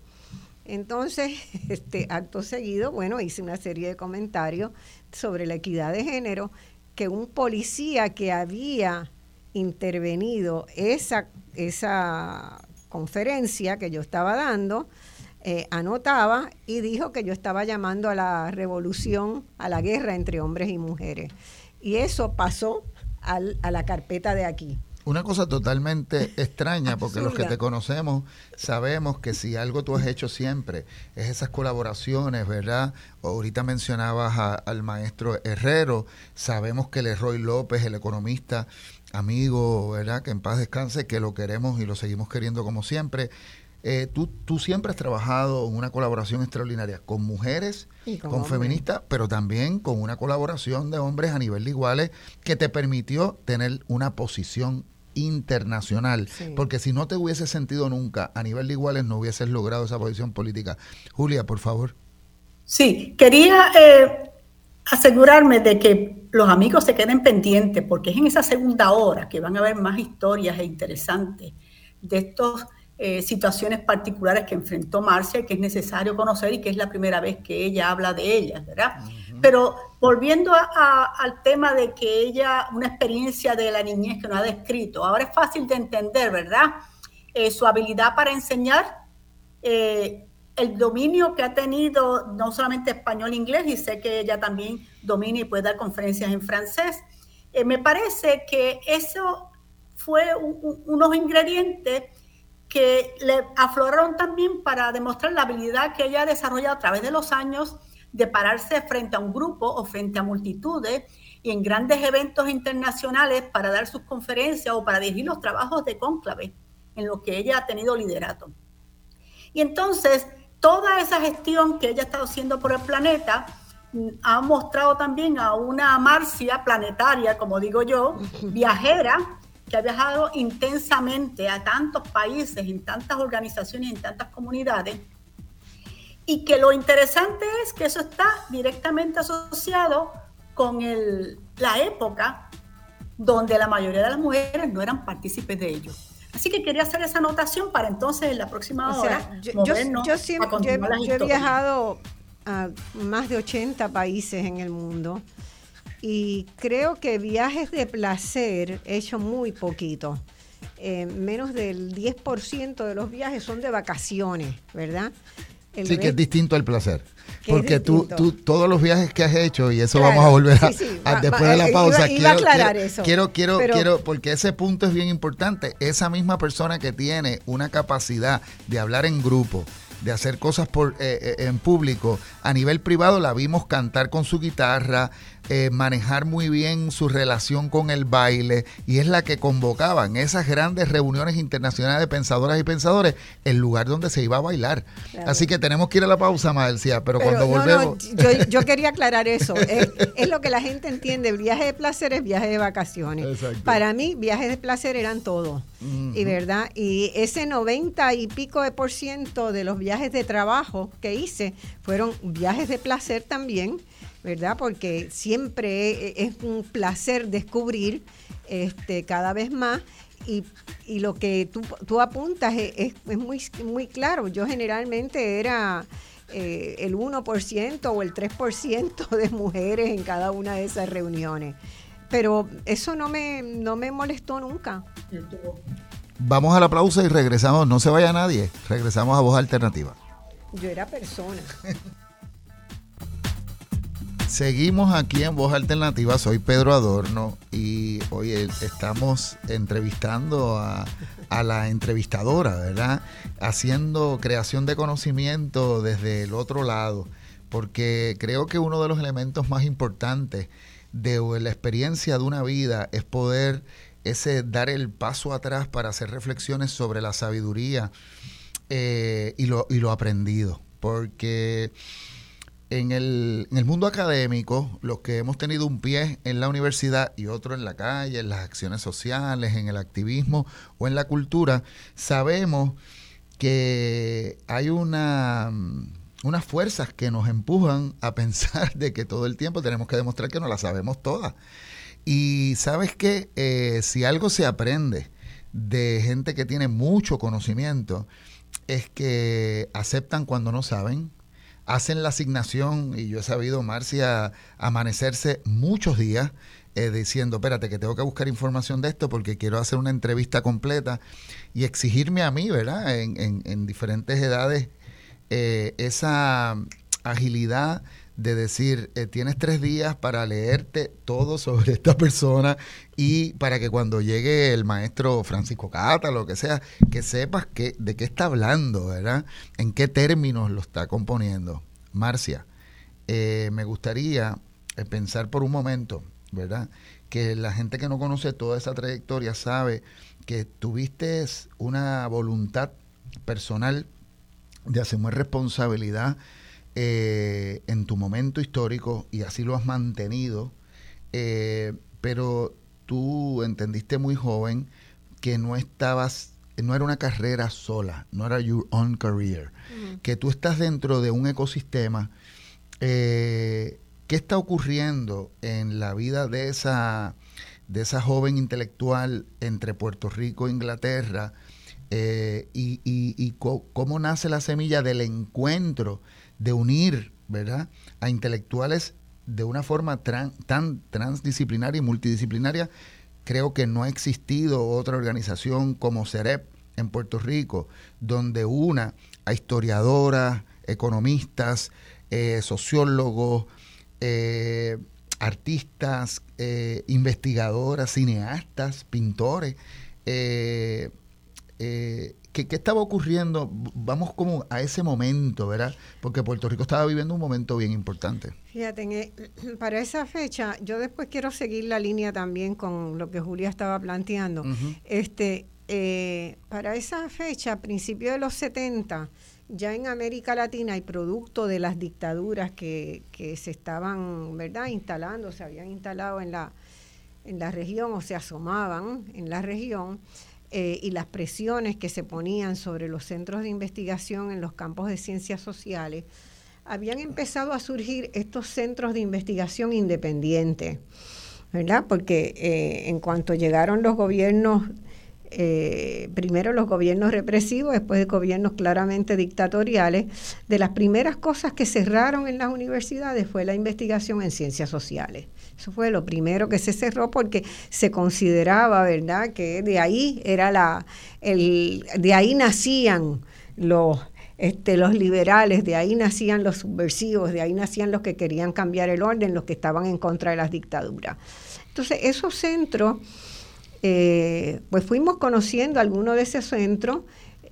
Entonces, este acto seguido, bueno, hice una serie de comentarios sobre la equidad de género, que un policía que había intervenido esa, esa conferencia que yo estaba dando, eh, anotaba y dijo que yo estaba llamando a la revolución, a la guerra entre hombres y mujeres. Y eso pasó a la carpeta de aquí. Una cosa totalmente extraña, porque los que te conocemos sabemos que si algo tú has hecho siempre es esas colaboraciones, ¿verdad? Ahorita mencionabas al maestro Herrero, sabemos que Leroy López, el economista, amigo, ¿verdad? Que en paz descanse, que lo queremos y lo seguimos queriendo como siempre. Eh, tú, tú siempre has trabajado en una colaboración extraordinaria con mujeres, con, feministas, pero también con una colaboración de hombres a nivel de iguales que te permitió tener una posición internacional, porque si no te hubiese sentido nunca a nivel de iguales no hubieses logrado esa posición política. Julia, por favor. Sí, quería eh, asegurarme de que los amigos se queden pendientes, porque es en esa segunda hora que van a haber más historias e interesantes de estas eh, situaciones particulares que enfrentó Marcia y que es necesario conocer y que es la primera vez que ella habla de ellas, ¿verdad? Pero volviendo al tema de que ella, una experiencia de la niñez que nos ha descrito, ahora es fácil de entender, ¿verdad? Eh, su habilidad para enseñar, eh, el dominio que ha tenido no solamente español e inglés, y sé que ella también domina y puede dar conferencias en francés. Eh, me parece que eso fue unos ingredientes que le afloraron también para demostrar la habilidad que ella ha desarrollado a través de los años de pararse frente a un grupo o frente a multitudes y en grandes eventos internacionales para dar sus conferencias o para dirigir los trabajos de cónclave en los que ella ha tenido liderato. Y entonces, toda esa gestión que ella ha estado haciendo por el planeta mm, ha mostrado también a una Marcia planetaria, como digo yo, viajera, que ha viajado intensamente a tantos países, en tantas organizaciones, en tantas comunidades, y que lo interesante es que eso está directamente asociado con el, la época donde la mayoría de las mujeres no eran partícipes de ello. Así que quería hacer esa anotación para entonces en la próxima hora yo, he viajado a más de 80 países en el mundo y creo que viajes de placer he hecho muy poquito. Eh, menos del 10% de los viajes son de vacaciones, ¿verdad? Sí, que es distinto al placer. Porque tú, tú, todos los viajes que has hecho, y eso vamos a volver a, después de la pausa. quiero, aclarar eso. Quiero, quiero, quiero, porque ese punto es bien importante. Esa misma persona que tiene una capacidad de hablar en grupo, de hacer cosas por, eh, eh, en público, a nivel privado la vimos cantar con su guitarra, eh, manejar muy bien su relación con el baile y es la que convocaban esas grandes reuniones internacionales de pensadoras y pensadores, el lugar donde se iba a bailar. Así que tenemos que ir a la pausa, Marcia, pero, cuando volvemos... yo, quería aclarar eso. es, lo que la gente entiende. Viaje de placer es viaje de vacaciones. Para mí, viajes de placer eran todo. Y verdad, y ese 90 y pico de por ciento de los viajes de trabajo que hice fueron viajes de placer también ¿verdad? Porque siempre es un placer descubrir este, cada vez más y, lo que tú, apuntas es, muy, muy claro. Yo generalmente era eh, el 1% o el 3% de mujeres en cada una de esas reuniones. Pero eso no me, no me molestó nunca. Vamos al aplauso y regresamos. No se vaya nadie. Regresamos a Voz Alternativa. Yo era persona. Seguimos aquí en Voz Alternativa, soy Pedro Adorno y hoy estamos entrevistando a, la entrevistadora, ¿verdad? Haciendo creación de conocimiento desde el otro lado, porque creo que uno de los elementos más importantes de la experiencia de una vida es poder ese dar el paso atrás para hacer reflexiones sobre la sabiduría eh, y, lo, y lo aprendido, porque en el, mundo académico, los que hemos tenido un pie en la universidad y otro en la calle, en las acciones sociales, en el activismo o en la cultura, sabemos que hay una, unas fuerzas que nos empujan a pensar de que todo el tiempo tenemos que demostrar que no la sabemos todas. Y sabes que eh, si algo se aprende de gente que tiene mucho conocimiento, es que aceptan cuando no saben, hacen la asignación y yo he sabido, Marcia, amanecerse muchos días eh, diciendo, espérate, que tengo que buscar información de esto porque quiero hacer una entrevista completa y exigirme a mí, ¿verdad? En, en, diferentes edades, eh, esa agilidad de decir, eh, tienes tres días para leerte todo sobre esta persona y para que cuando llegue el maestro Francisco Cata, lo que sea, que sepas que, de qué está hablando, ¿verdad? En qué términos lo está componiendo. Marcia, eh, me gustaría eh, pensar por un momento, ¿verdad? Que la gente que no conoce toda esa trayectoria sabe que tuviste una voluntad personal de asumir responsabilidad eh, en tu momento histórico y así lo has mantenido, eh, pero tú entendiste muy joven que no estabas, no era una carrera sola, no era your own career, que tú estás dentro de un ecosistema. Eh, ¿Qué está ocurriendo en la vida de esa, de esa joven intelectual entre Puerto Rico e Inglaterra? y, y cómo nace la semilla del encuentro de unir, ¿verdad?, a intelectuales de una forma tan transdisciplinaria y multidisciplinaria, creo que no ha existido otra organización como CEREP en Puerto Rico, donde una a historiadoras, economistas, eh, sociólogos, eh, artistas, eh, investigadoras, cineastas, pintores, que ¿qué, estaba ocurriendo? Vamos como a ese momento, ¿verdad? Porque Puerto Rico estaba viviendo un momento bien importante. Fíjate, para esa fecha, yo después quiero seguir la línea también con lo que Julia estaba planteando. Este, eh, para esa fecha, principio de los 70, ya en América Latina y producto de las dictaduras que, que se estaban, ¿verdad?, instalando, se habían instalado en la, en la región o se asomaban en la región, eh, y las presiones que se ponían sobre los centros de investigación en los campos de ciencias sociales, habían empezado a surgir estos centros de investigación independientes, ¿verdad? Porque eh, en cuanto llegaron los gobiernos eh, primero los gobiernos represivos, después de gobiernos claramente dictatoriales, de las primeras cosas que cerraron en las universidades fue la investigación en ciencias sociales. Eso fue lo primero que se cerró porque se consideraba, ¿verdad?, que de ahí era la, el, de ahí nacían los este, los liberales, de ahí nacían los subversivos, de ahí nacían los que querían cambiar el orden, los que estaban en contra de las dictaduras. Entonces, esos centros eh, pues fuimos conociendo algunos de esos centros.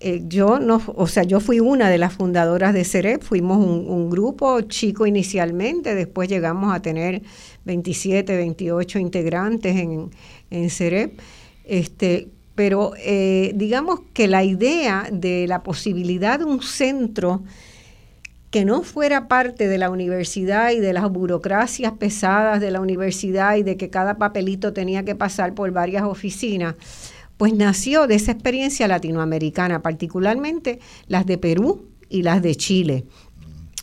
Eh, yo no, o sea, yo fui una de las fundadoras de CEREP, fuimos un, grupo chico inicialmente, después llegamos a tener 27, 28 integrantes en, en CEREP. Este, pero eh, digamos que la idea de la posibilidad de un centro que no fuera parte de la universidad y de las burocracias pesadas de la universidad y de que cada papelito tenía que pasar por varias oficinas, pues nació de esa experiencia latinoamericana, particularmente las de Perú y las de Chile.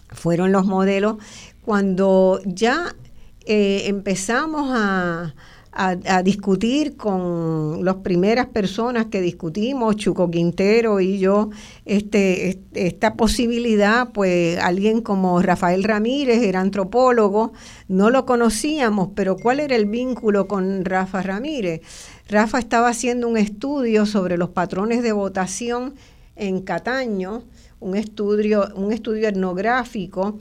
Fueron los modelos cuando ya eh, empezamos a, a, discutir con las primeras personas que discutimos, Chuco Quintero y yo, este, esta posibilidad, pues alguien como Rafael Ramírez era antropólogo, no lo conocíamos, pero ¿cuál era el vínculo con Rafa Ramírez? Rafa estaba haciendo un estudio sobre los patrones de votación en Cataño, un estudio, un estudio etnográfico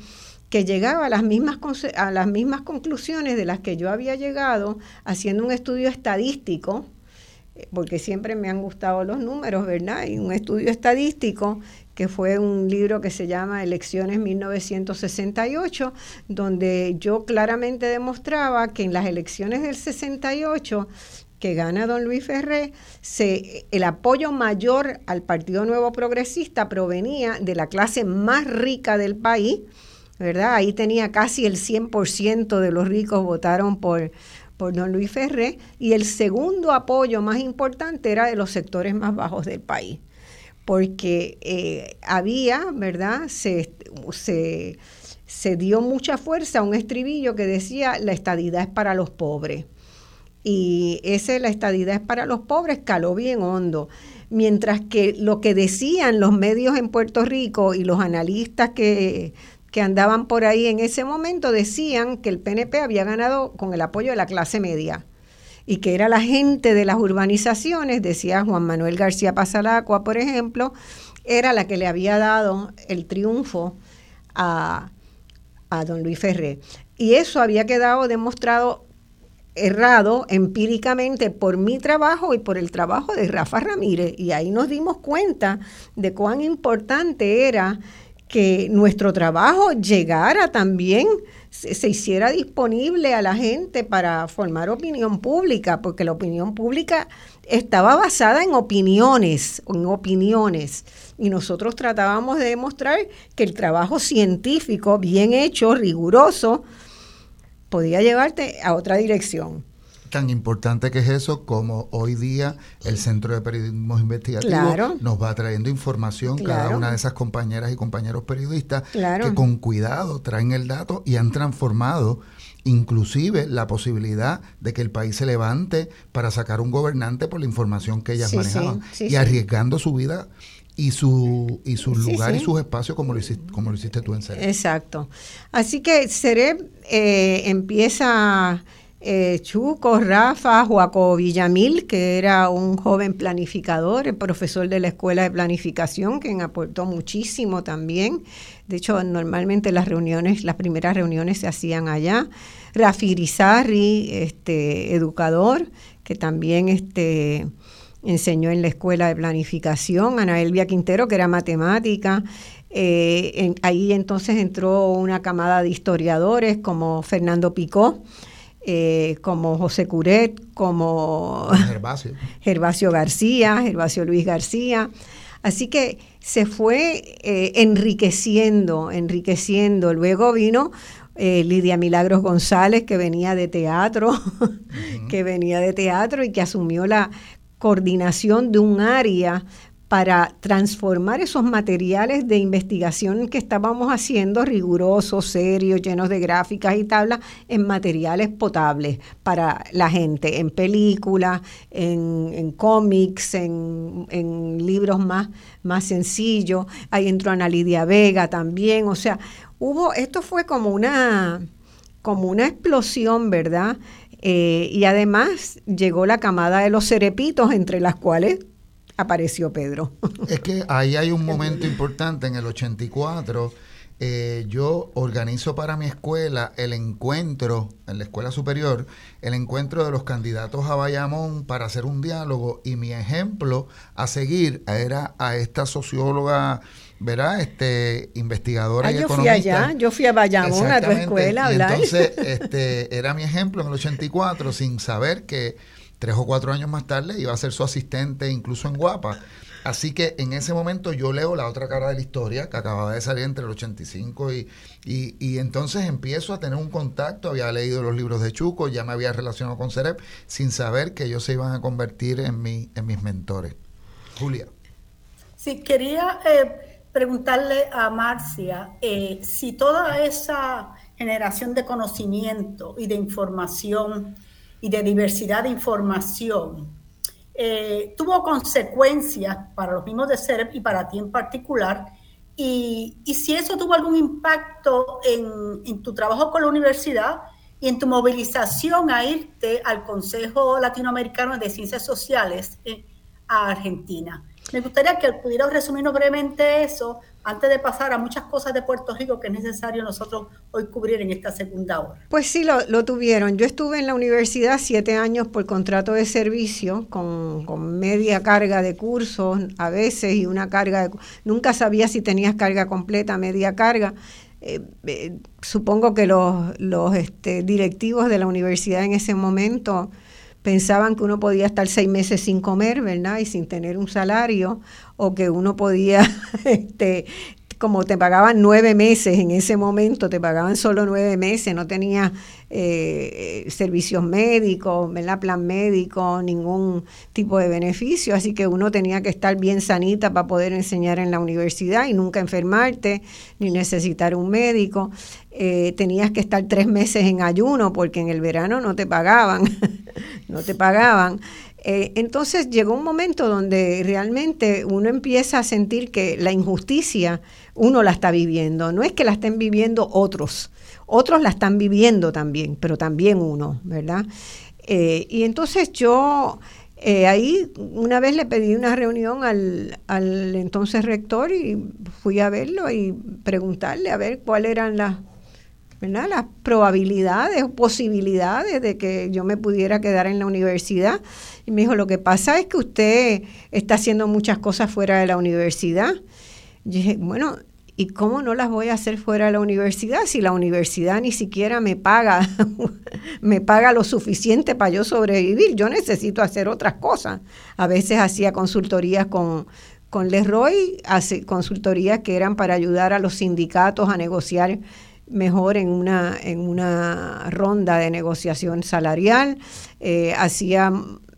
que llegaba a las, mismas, a las mismas conclusiones de las que yo había llegado haciendo un estudio estadístico, eh, porque siempre me han gustado los números, ¿verdad? Y un estudio estadístico que fue un libro que se llama Elecciones 1968, donde yo claramente demostraba que en las elecciones del 68 que gana don Luis Ferré, se, el apoyo mayor al Partido Nuevo Progresista provenía de la clase más rica del país, ¿verdad? Ahí tenía casi el 100% de los ricos votaron por, por don Luis Ferré y el segundo apoyo más importante era de los sectores más bajos del país, porque eh, había, ¿verdad? Se, se, se dio mucha fuerza a un estribillo que decía la estadidad es para los pobres. Y ese, la estadidad es para los pobres, caló bien hondo. Mientras que lo que decían los medios en Puerto Rico y los analistas que que andaban por ahí en ese momento decían que el PNP había ganado con el apoyo de la clase media y que era la gente de las urbanizaciones, decía Juan Manuel García Pasalacua, por ejemplo, era la que le había dado el triunfo a, a don Luis Ferré. Y eso había quedado demostrado errado empíricamente por mi trabajo y por el trabajo de Rafa Ramírez. Y ahí nos dimos cuenta de cuán importante era que nuestro trabajo llegara también, se, hiciera disponible a la gente para formar opinión pública, porque la opinión pública estaba basada en opiniones, en opiniones, y nosotros tratábamos de demostrar que el trabajo científico bien hecho, riguroso, podía llevarte a otra dirección tan importante que es eso como hoy día el Centro de Periodismo Investigativo nos va trayendo información, cada una de esas compañeras y compañeros periodistas que con cuidado traen el dato y han transformado inclusive la posibilidad de que el país se levante para sacar un gobernante por la información que ellas manejaban y arriesgando su vida y su y su lugar y sus espacios como lo hiciste como lo hiciste tú en Cerep. Exacto. Así que Cerep eh, empieza eh, Chuco, Rafa, Joaco Villamil, que era un joven planificador, profesor de la Escuela de Planificación, quien aportó muchísimo también. De hecho, normalmente las reuniones, las primeras reuniones se hacían allá. Rafi Grisarri, este, educador, que también este, enseñó en la escuela de planificación, Ana Elvia Quintero, que era matemática. Eh, ahí entonces entró una camada de historiadores como Fernando Picó, eh, como José Curet, como Gervasio. Gervasio García, Gervasio Luis García. Así que se fue eh, enriqueciendo, enriqueciendo. Luego vino eh, Lidia Milagros González, que venía de teatro, que venía de teatro y que asumió la coordinación de un área para transformar esos materiales de investigación que estábamos haciendo, rigurosos, serios, llenos de gráficas y tablas, en materiales potables para la gente, en películas, en, cómics, en, libros más, más sencillos. Ahí entró Ana Lidia Vega también. O sea, hubo, esto fue como una, como una explosión, ¿verdad? Eh, y además llegó la camada de los cerepitos, entre las cuales apareció Pedro. Es que ahí hay un momento importante, en el 84, eh, yo organizo para mi escuela el encuentro, en la escuela superior, el encuentro de los candidatos a Bayamón para hacer un diálogo y mi ejemplo a seguir era a esta socióloga ¿verdad? Este, investigadora ah, y yo fui allá, yo fui a Bayamón a tu escuela a hablar. entonces, este, era mi ejemplo en el 84, sin saber que tres o cuatro años más tarde iba a ser su asistente incluso en Guapa. Así que en ese momento yo leo la otra cara de la historia que acababa de salir entre el 85 y, y, entonces empiezo a tener un contacto, había leído los libros de Chuco, ya me había relacionado con Cerep, sin saber que ellos se iban a convertir en, mi, en mis mentores. Julia. Sí, quería eh, preguntarle a Marcia eh, si toda esa generación de conocimiento y de información y de diversidad de información, eh, tuvo consecuencias para los mismos de CEREP y para ti en particular, y, y si eso tuvo algún impacto en, en, tu trabajo con la universidad y en tu movilización a irte al Consejo Latinoamericano de Ciencias Sociales eh, a Argentina. Me gustaría que pudieras resumirnos brevemente eso antes de pasar a muchas cosas de Puerto Rico que es necesario nosotros hoy cubrir en esta segunda hora. Pues sí, lo, tuvieron. Yo estuve en la universidad siete años por contrato de servicio, con, media carga de cursos a veces y una carga de... Nunca sabía si tenías carga completa, media carga. Eh, eh, supongo que los, los este, directivos de la universidad en ese momento pensaban que uno podía estar seis meses sin comer, ¿verdad? Y sin tener un salario, o que uno podía este, como te pagaban nueve meses en ese momento, te pagaban solo nueve meses, no tenía eh, servicios médicos, ¿verdad? plan médico, ningún tipo de beneficio, así que uno tenía que estar bien sanita para poder enseñar en la universidad y nunca enfermarte ni necesitar un médico. Eh, tenías que estar tres meses en ayuno porque en el verano no te pagaban, no te pagaban. Eh, entonces llegó un momento donde realmente uno empieza a sentir que la injusticia uno la está viviendo, no es que la estén viviendo otros, otros la están viviendo también, pero también uno, ¿verdad? Eh, y entonces yo eh, ahí una vez le pedí una reunión al, al entonces rector y fui a verlo y preguntarle a ver cuáles eran las las probabilidades o posibilidades de que yo me pudiera quedar en la universidad. Y me dijo, lo que pasa es que usted está haciendo muchas cosas fuera de la universidad. Y dije, bueno, ¿y cómo no las voy a hacer fuera de la universidad si la universidad ni siquiera me paga, me paga lo suficiente para yo sobrevivir? Yo necesito hacer otras cosas. A veces hacía consultorías con, con Leroy, consultorías que eran para ayudar a los sindicatos a negociar mejor en una, en una ronda de negociación salarial, eh, hacía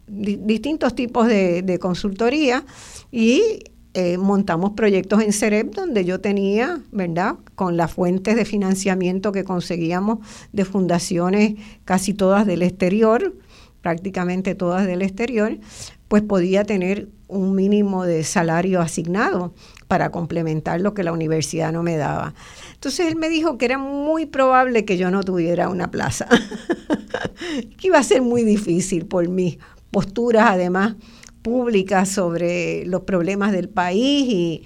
distintos tipos de, consultoría y eh, montamos proyectos en CEREP donde yo tenía, ¿verdad? Con las fuentes de financiamiento que conseguíamos de fundaciones casi todas del exterior, prácticamente todas del exterior, pues podía tener un mínimo de salario asignado para complementar lo que la universidad no me daba. Entonces él me dijo que era muy probable que yo no tuviera una plaza, que iba a ser muy difícil por mis posturas además públicas sobre los problemas del país y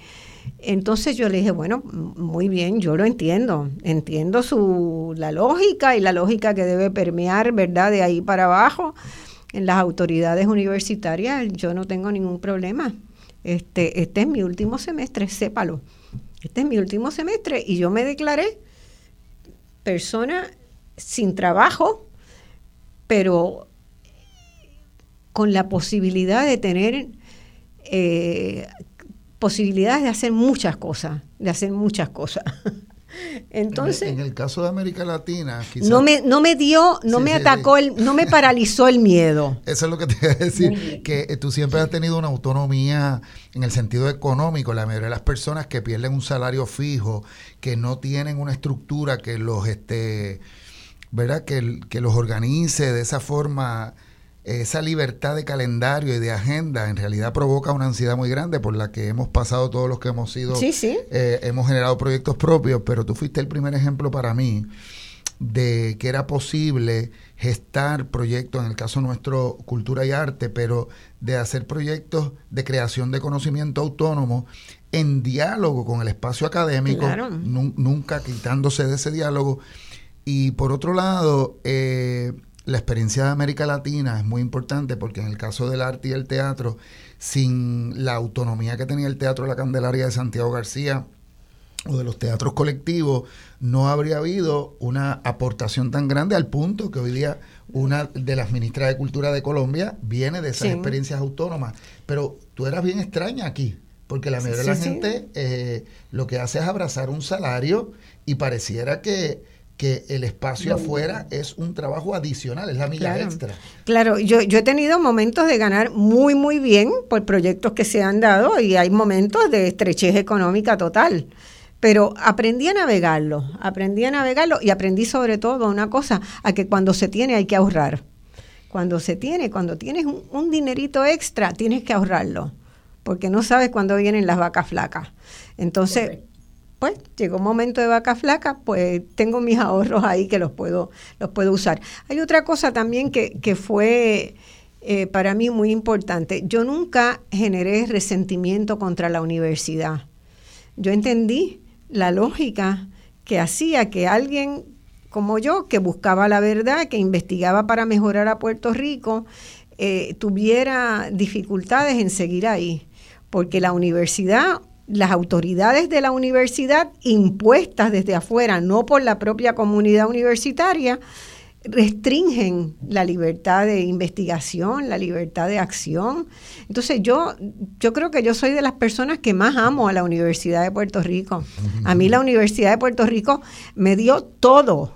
entonces yo le dije, bueno, muy bien, yo lo entiendo, entiendo su la lógica y la lógica que debe permear, ¿verdad? De ahí para abajo en las autoridades universitarias, yo no tengo ningún problema. Este, este es mi último semestre, sépalo. Este es mi último semestre y yo me declaré persona sin trabajo, pero con la posibilidad de tener eh, posibilidades de hacer muchas cosas, de hacer muchas cosas. Entonces, en el, caso de América Latina, no me no me dio, no me atacó el, no me paralizó el miedo. Eso es lo que te voy a decir, que eh, tú siempre has tenido una autonomía en el sentido económico. La mayoría de las personas que pierden un salario fijo, que no tienen una estructura que los este, ¿verdad? Que, que los organice de esa forma esa libertad de calendario y de agenda en realidad provoca una ansiedad muy grande por la que hemos pasado todos los que hemos sido, sí, sí. Eh, hemos generado proyectos propios, pero tú fuiste el primer ejemplo para mí de que era posible gestar proyectos, en el caso nuestro, cultura y arte, pero de hacer proyectos de creación de conocimiento autónomo en diálogo con el espacio académico, nunca quitándose de ese diálogo. Y por otro lado, eh, la experiencia de América Latina es muy importante porque en el caso del arte y el teatro, sin la autonomía que tenía el Teatro de la Candelaria de Santiago García o de los teatros colectivos, no habría habido una aportación tan grande al punto que hoy día una de las ministras de Cultura de Colombia viene de esas experiencias autónomas. Pero tú eras bien extraña aquí, porque la mayoría de la gente eh, lo que hace es abrazar un salario y pareciera que que el espacio afuera es un trabajo adicional, es la milla extra. Claro, yo, yo he tenido momentos de ganar muy, muy bien por proyectos que se han dado y hay momentos de estrechez económica total. Pero aprendí a navegarlo, aprendí a navegarlo y aprendí sobre todo una cosa, a que cuando se tiene hay que ahorrar. Cuando se tiene, cuando tienes un, dinerito extra, tienes que ahorrarlo, porque no sabes cuándo vienen las vacas flacas. Entonces, pues llegó un momento de vaca flaca, pues tengo mis ahorros ahí que los puedo, los puedo usar. Hay otra cosa también que, fue eh, para mí muy importante. Yo nunca generé resentimiento contra la universidad. Yo entendí la lógica que hacía que alguien como yo, que buscaba la verdad, que investigaba para mejorar a Puerto Rico, eh, tuviera dificultades en seguir ahí. Porque la universidad las autoridades de la universidad impuestas desde afuera, no por la propia comunidad universitaria, restringen la libertad de investigación, la libertad de acción. Entonces yo, yo creo que yo soy de las personas que más amo a la Universidad de Puerto Rico. A mí la Universidad de Puerto Rico me dio todo,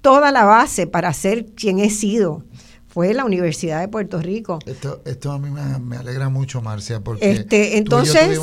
toda la base para ser quien he sido fue la Universidad de Puerto Rico. Esto, esto a mí me, alegra mucho, Marcia, porque este, entonces,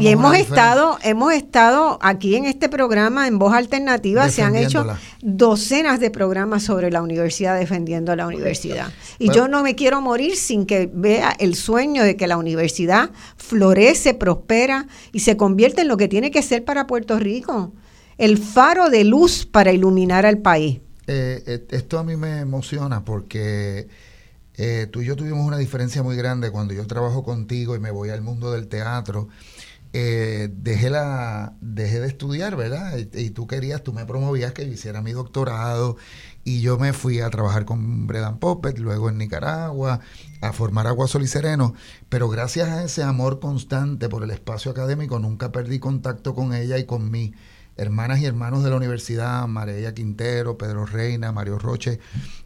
y, hemos estado, hemos estado aquí en este programa en Voz Alternativa, se han hecho docenas de programas sobre la universidad defendiendo la universidad. Y yo no me quiero morir sin que vea el sueño de que la universidad florece, prospera y se convierte en lo que tiene que ser para Puerto Rico, el faro de luz para iluminar al país. Eh, eh, esto a mí me emociona porque eh, tú y yo tuvimos una diferencia muy grande cuando yo trabajo contigo y me voy al mundo del teatro. dejé, la, dejé de estudiar, ¿verdad? Y, tú querías, tú me promovías que hiciera mi doctorado y yo me fui a trabajar con Bredan Poppet, luego en Nicaragua, a formar Agua Sol y Sereno, pero gracias a ese amor constante por el espacio académico nunca perdí contacto con ella y con mí hermanas y hermanos de la universidad, María Quintero, Pedro Reina, Mario Roche,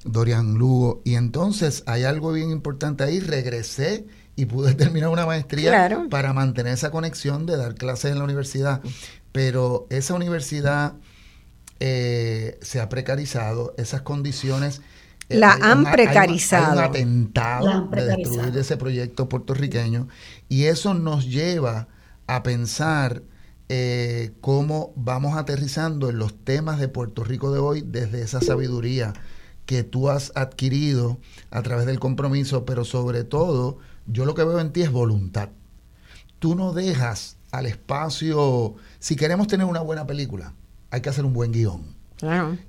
Dorian Lugo. Y entonces hay algo bien importante ahí, regresé y pude terminar una maestría para mantener esa conexión de dar clases en la universidad. Pero esa universidad eh, se ha precarizado, esas condiciones... Eh, la han precarizado. Hay un, atentado de destruir ese proyecto puertorriqueño y eso nos lleva a pensar eh, cómo vamos aterrizando en los temas de Puerto Rico de hoy desde esa sabiduría que tú has adquirido a través del compromiso, pero sobre todo, yo lo que veo en ti es voluntad. Tú no dejas al espacio, si queremos tener una buena película, hay que hacer un buen guion.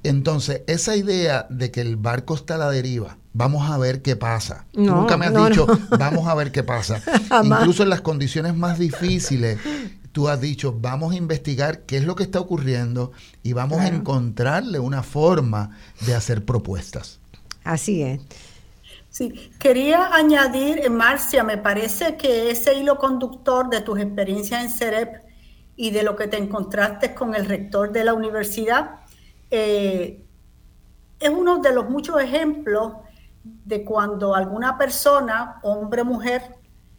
Entonces, esa idea de que el barco está a la deriva, vamos a ver qué pasa. Nunca me has dicho, vamos a ver qué pasa. Incluso en las condiciones más difíciles, tú has dicho, vamos a investigar qué es lo que está ocurriendo y vamos a encontrarle una forma de hacer propuestas. Así es. Sí, quería añadir, Marcia, me parece que ese hilo conductor de tus experiencias en CEREP y de lo que te encontraste con el rector de la universidad eh, es uno de los muchos ejemplos de cuando alguna persona, hombre o mujer,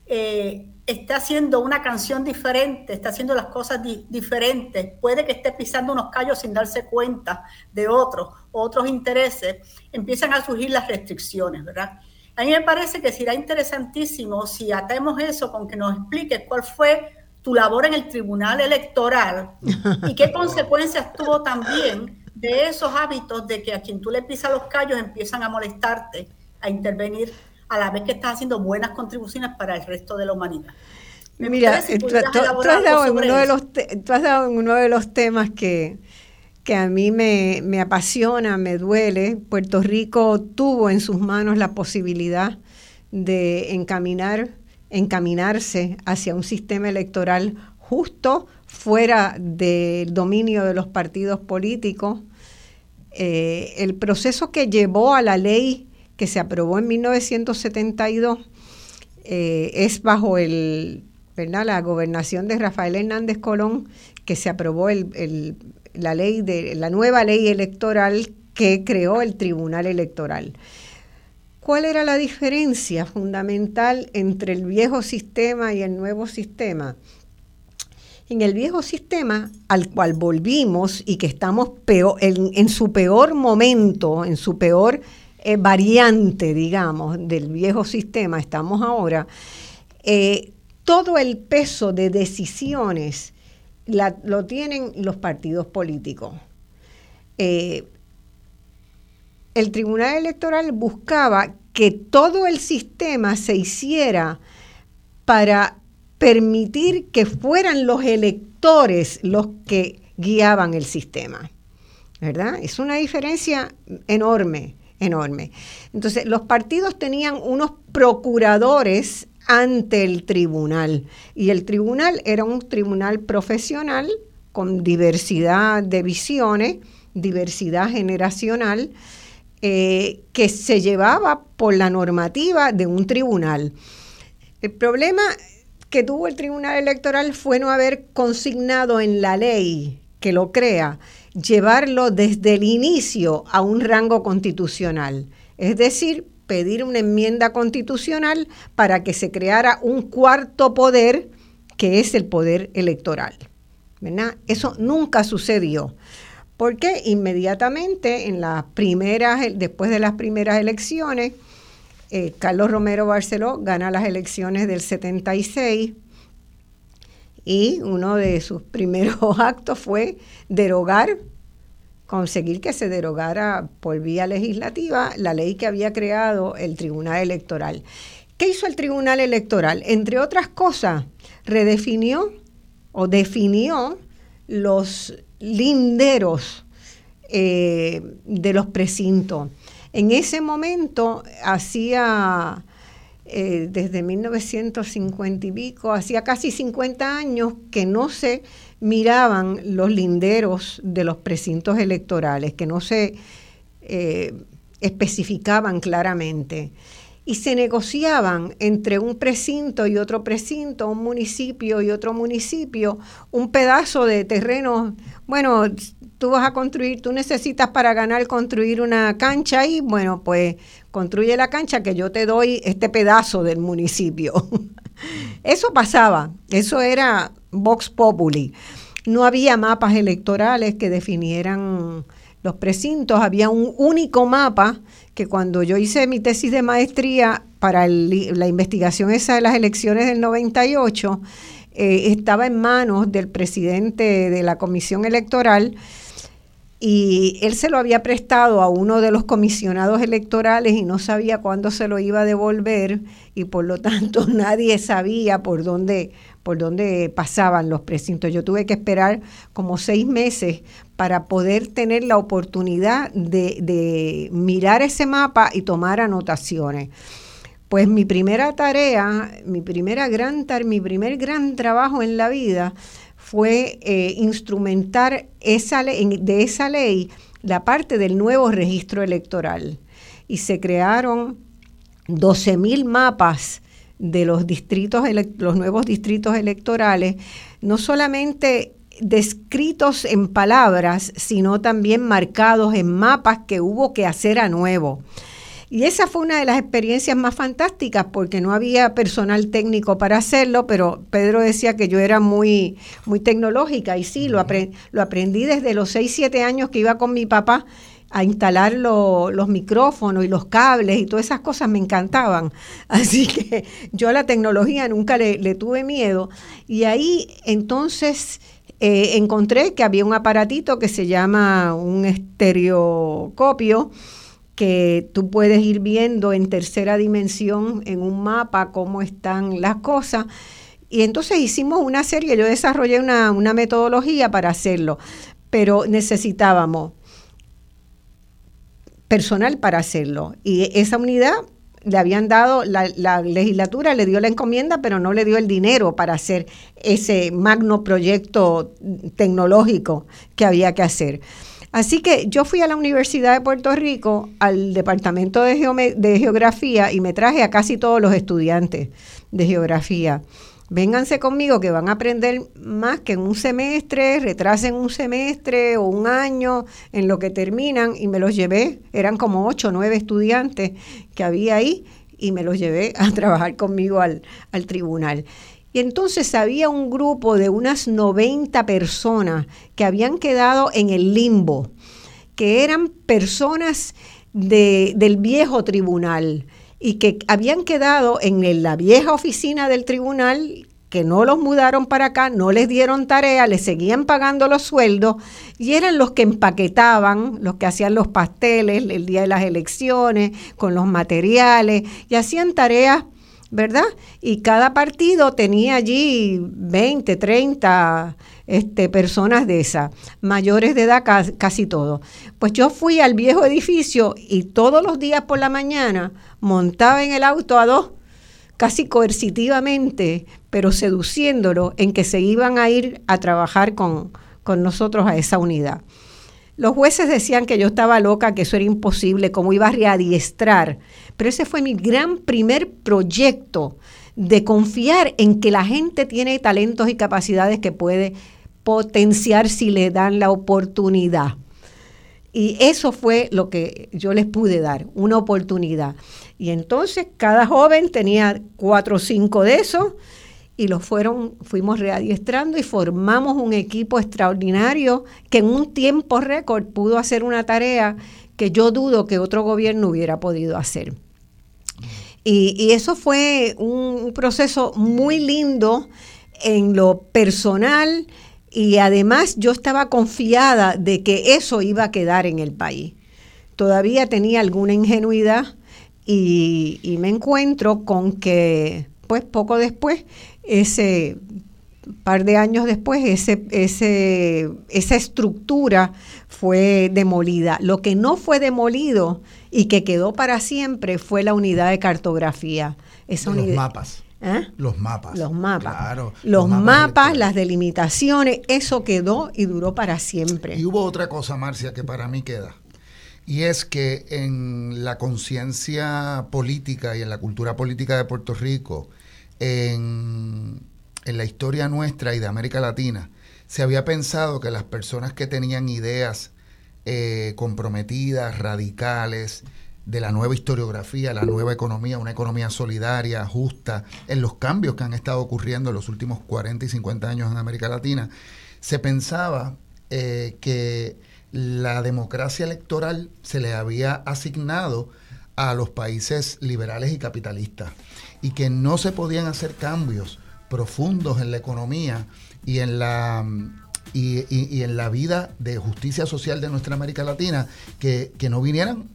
eh, está haciendo una canción diferente, está haciendo las cosas diferentes, puede que esté pisando unos callos sin darse cuenta de otros, otros intereses, empiezan a surgir las restricciones, ¿verdad? A mí me parece que será interesantísimo si atemos eso con que nos expliques cuál fue tu labor en el Tribunal Electoral y qué consecuencias tuvo también de esos hábitos de que a quien tú le pisas los callos empiezan a molestarte, a intervenir a la vez que estás haciendo buenas contribuciones para el resto de la humanidad. Mira, tú, has dado en uno de los has dado en uno de los temas que, que a mí me, me, apasiona, me duele. Puerto Rico tuvo en sus manos la posibilidad de encaminar, encaminarse hacia un sistema electoral justo, fuera del dominio de los partidos políticos. Eh, el proceso que llevó a la ley que se aprobó en 1972 eh, es bajo el, la gobernación de Rafael Hernández Colón que se aprobó el, la ley de la nueva ley electoral que creó el Tribunal Electoral. ¿Cuál era la diferencia fundamental entre el viejo sistema y el nuevo sistema? En el viejo sistema al cual volvimos y que estamos peor, en su peor momento, en su peor eh, variante, digamos, del viejo sistema, estamos ahora, eh, todo el peso de decisiones lo tienen los partidos políticos. Eh, el Tribunal Electoral buscaba que todo el sistema se hiciera para permitir que fueran los electores los que guiaban el sistema. ¿Verdad? Es una diferencia enorme enorme. Entonces, los partidos tenían unos procuradores ante el tribunal y el tribunal era un tribunal profesional con diversidad de visiones, diversidad generacional, eh, que se llevaba por la normativa de un tribunal. El problema que tuvo el Tribunal Electoral fue no haber consignado en la ley que lo crea llevarlo desde el inicio a un rango constitucional, es decir, pedir una enmienda constitucional para que se creara un cuarto poder que es el poder electoral. Eso nunca sucedió. Porque inmediatamente en las primeras, después de las primeras elecciones, eh, Carlos Romero Barceló gana las elecciones del 76 y uno de sus primeros actos fue derogar, conseguir que se derogara por vía legislativa la ley que había creado el Tribunal Electoral. ¿Qué hizo el Tribunal Electoral? Entre otras cosas, redefinió o definió los linderos eh, de los precintos. En ese momento hacía eh, desde 1950 y pico, hacía casi 50 años que no se miraban los linderos de los precintos electorales, que no se eh, especificaban claramente. Y se negociaban entre un precinto y otro precinto, un municipio y otro municipio, un pedazo de terreno. Bueno, tú vas a construir, tú necesitas para ganar construir una cancha y bueno, pues construye la cancha que yo te doy este pedazo del municipio. eso pasaba, eso era Vox Populi. No había mapas electorales que definieran los precintos, había un único mapa que cuando yo hice mi tesis de maestría para la investigación esa de las elecciones del 98, eh, estaba en manos del presidente de la comisión electoral y él se lo había prestado a uno de los comisionados electorales y no sabía cuándo se lo iba a devolver y por lo tanto nadie sabía por dónde, por dónde pasaban los precintos. Yo tuve que esperar como seis meses para poder tener la oportunidad de, de mirar ese mapa y tomar anotaciones. Pues mi primera tarea, mi primera gran mi primer gran trabajo en la vida fue eh, instrumentar esa de esa ley la parte del nuevo registro electoral. Y se crearon 12.000 mapas de los distritos, los nuevos distritos electorales, no solamente descritos en palabras, sino también marcados en mapas que hubo que hacer a nuevo. Y esa fue una de las experiencias más fantásticas porque no había personal técnico para hacerlo, pero Pedro decía que yo era muy, muy tecnológica y sí, lo, lo aprendí desde los 6, 7 años que iba con mi papá a instalar los micrófonos y los cables y todas esas cosas me encantaban. Así que yo a la tecnología nunca le, tuve miedo. Y ahí entonces eh, encontré que había un aparatito que se llama un estereocopio que tú puedes ir viendo en tercera dimensión en un mapa cómo están las cosas. Y entonces hicimos una serie, yo desarrollé una, metodología para hacerlo, pero necesitábamos personal para hacerlo. Y esa unidad le habían dado, la, la, legislatura le dio la encomienda, pero no le dio el dinero para hacer ese magno proyecto tecnológico que había que hacer. Así que yo fui a la Universidad de Puerto Rico, al Departamento de, Geografía, y me traje a casi todos los estudiantes de Geografía. Vénganse conmigo que van a aprender más que en un semestre, retrasen un semestre o un año en lo que terminan y me los llevé, eran como ocho o nueve estudiantes que había ahí y me los llevé a trabajar conmigo al, al tribunal. Y entonces había un grupo de unas 90 personas que habían quedado en el limbo, que eran personas del viejo tribunal y que habían quedado en la vieja oficina del tribunal que no los mudaron para acá, no les dieron tarea, les seguían pagando los sueldos y eran los que empaquetaban, los que hacían los pasteles el día de las elecciones, con los materiales y hacían tareas ¿verdad? Y cada partido tenía allí 20, 30 este, personas de esas, mayores de edad casi, todo. Pues yo fui al viejo edificio y todos los días por la mañana montaba en el auto a dos, casi coercitivamente, pero seduciéndolo en que se iban a ir a trabajar con, con nosotros a esa unidad. Los jueces decían que yo estaba loca, que eso era imposible, cómo iba a readiestrar. Pero ese fue mi gran primer proyecto de confiar en que la gente tiene talentos y capacidades que puede potenciar si le dan la oportunidad. Y eso fue lo que yo les pude dar, una oportunidad. Y entonces cada joven tenía cuatro o cinco de esos y los fueron, fuimos readiestrando y formamos un equipo extraordinario que en un tiempo récord pudo hacer una tarea que yo dudo que otro gobierno hubiera podido hacer. Y, eso fue un proceso muy lindo en lo personal y además yo estaba confiada de que eso iba a quedar en el país. Todavía tenía alguna ingenuidad y, y me encuentro con que, pues poco después, ese par de años después, ese, ese, esa estructura fue demolida. Lo que no fue demolido y que quedó para siempre fue la unidad de cartografía. Esa los mapas. ¿Eh? Los mapas. Los mapas. Claro, los, mapas, las delimitaciones, eso quedó y duró para siempre. Y hubo otra cosa, Marcia, que para mí queda. Y es que en la conciencia política y en la cultura política de Puerto Rico, en, la historia nuestra y de América Latina, se había pensado que las personas que tenían ideas eh, comprometidas, radicales, de la nueva historiografía, la nueva economía, una economía solidaria, justa, en los cambios que han estado ocurriendo en los últimos 40 y 50 años en América Latina, se pensaba eh, que la democracia electoral se le había asignado a los países liberales y capitalistas y que no se podían hacer cambios profundos en la economía y en la y, en la vida de justicia social de nuestra América Latina que, que no vinieran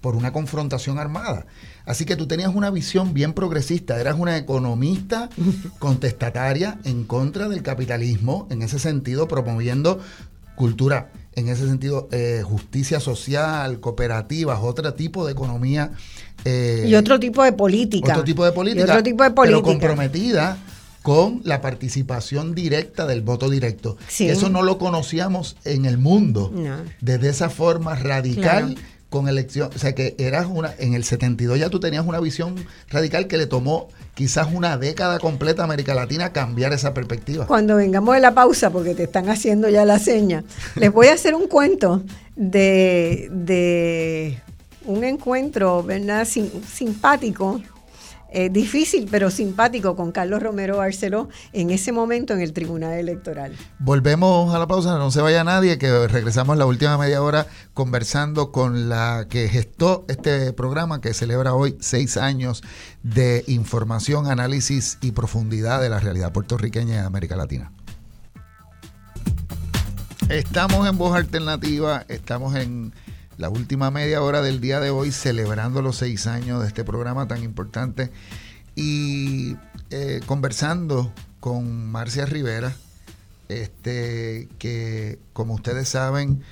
por una confrontación armada. Así que tú tenías una visión bien progresista, eras una economista contestataria en contra del capitalismo, en ese sentido, promoviendo cultura, en ese sentido, eh, justicia social, cooperativas, otro tipo de economía eh, y otro tipo de política. Otro tipo de política. otro tipo de política. Pero comprometida con la participación directa del voto directo. Eso no lo conocíamos en el mundo. Desde esa forma radical. Con elección, o sea que eras una, en el 72 ya tú tenías una visión radical que le tomó quizás una década completa a América Latina cambiar esa perspectiva. Cuando vengamos de la pausa, porque te están haciendo ya la seña, les voy a hacer un cuento de, de un encuentro, ¿verdad? simpático eh, difícil pero simpático con Carlos Romero Barceló en ese momento en el Tribunal Electoral. Volvemos a la pausa, no se vaya nadie, que regresamos la última media hora conversando con la que gestó este programa que celebra hoy seis años de información, análisis y profundidad de la realidad puertorriqueña y de América Latina. Estamos en Voz Alternativa, estamos en la última media hora del día de hoy celebrando los seis años de este programa tan importante y eh, conversando con Marcia Rivera, este, que como ustedes saben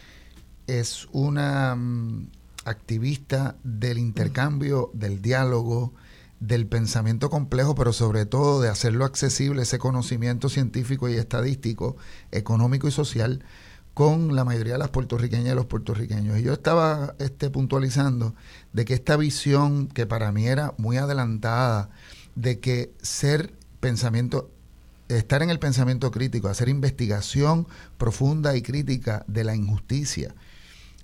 es una mm, activista del intercambio, del diálogo, del pensamiento complejo, pero sobre todo de hacerlo accesible, ese conocimiento científico y estadístico, económico y social, con la mayoría de las puertorriqueñas y los puertorriqueños. Y yo estaba este, puntualizando de que esta visión, que para mí era muy adelantada, de que ser pensamiento, estar en el pensamiento crítico, hacer investigación profunda y crítica de la injusticia,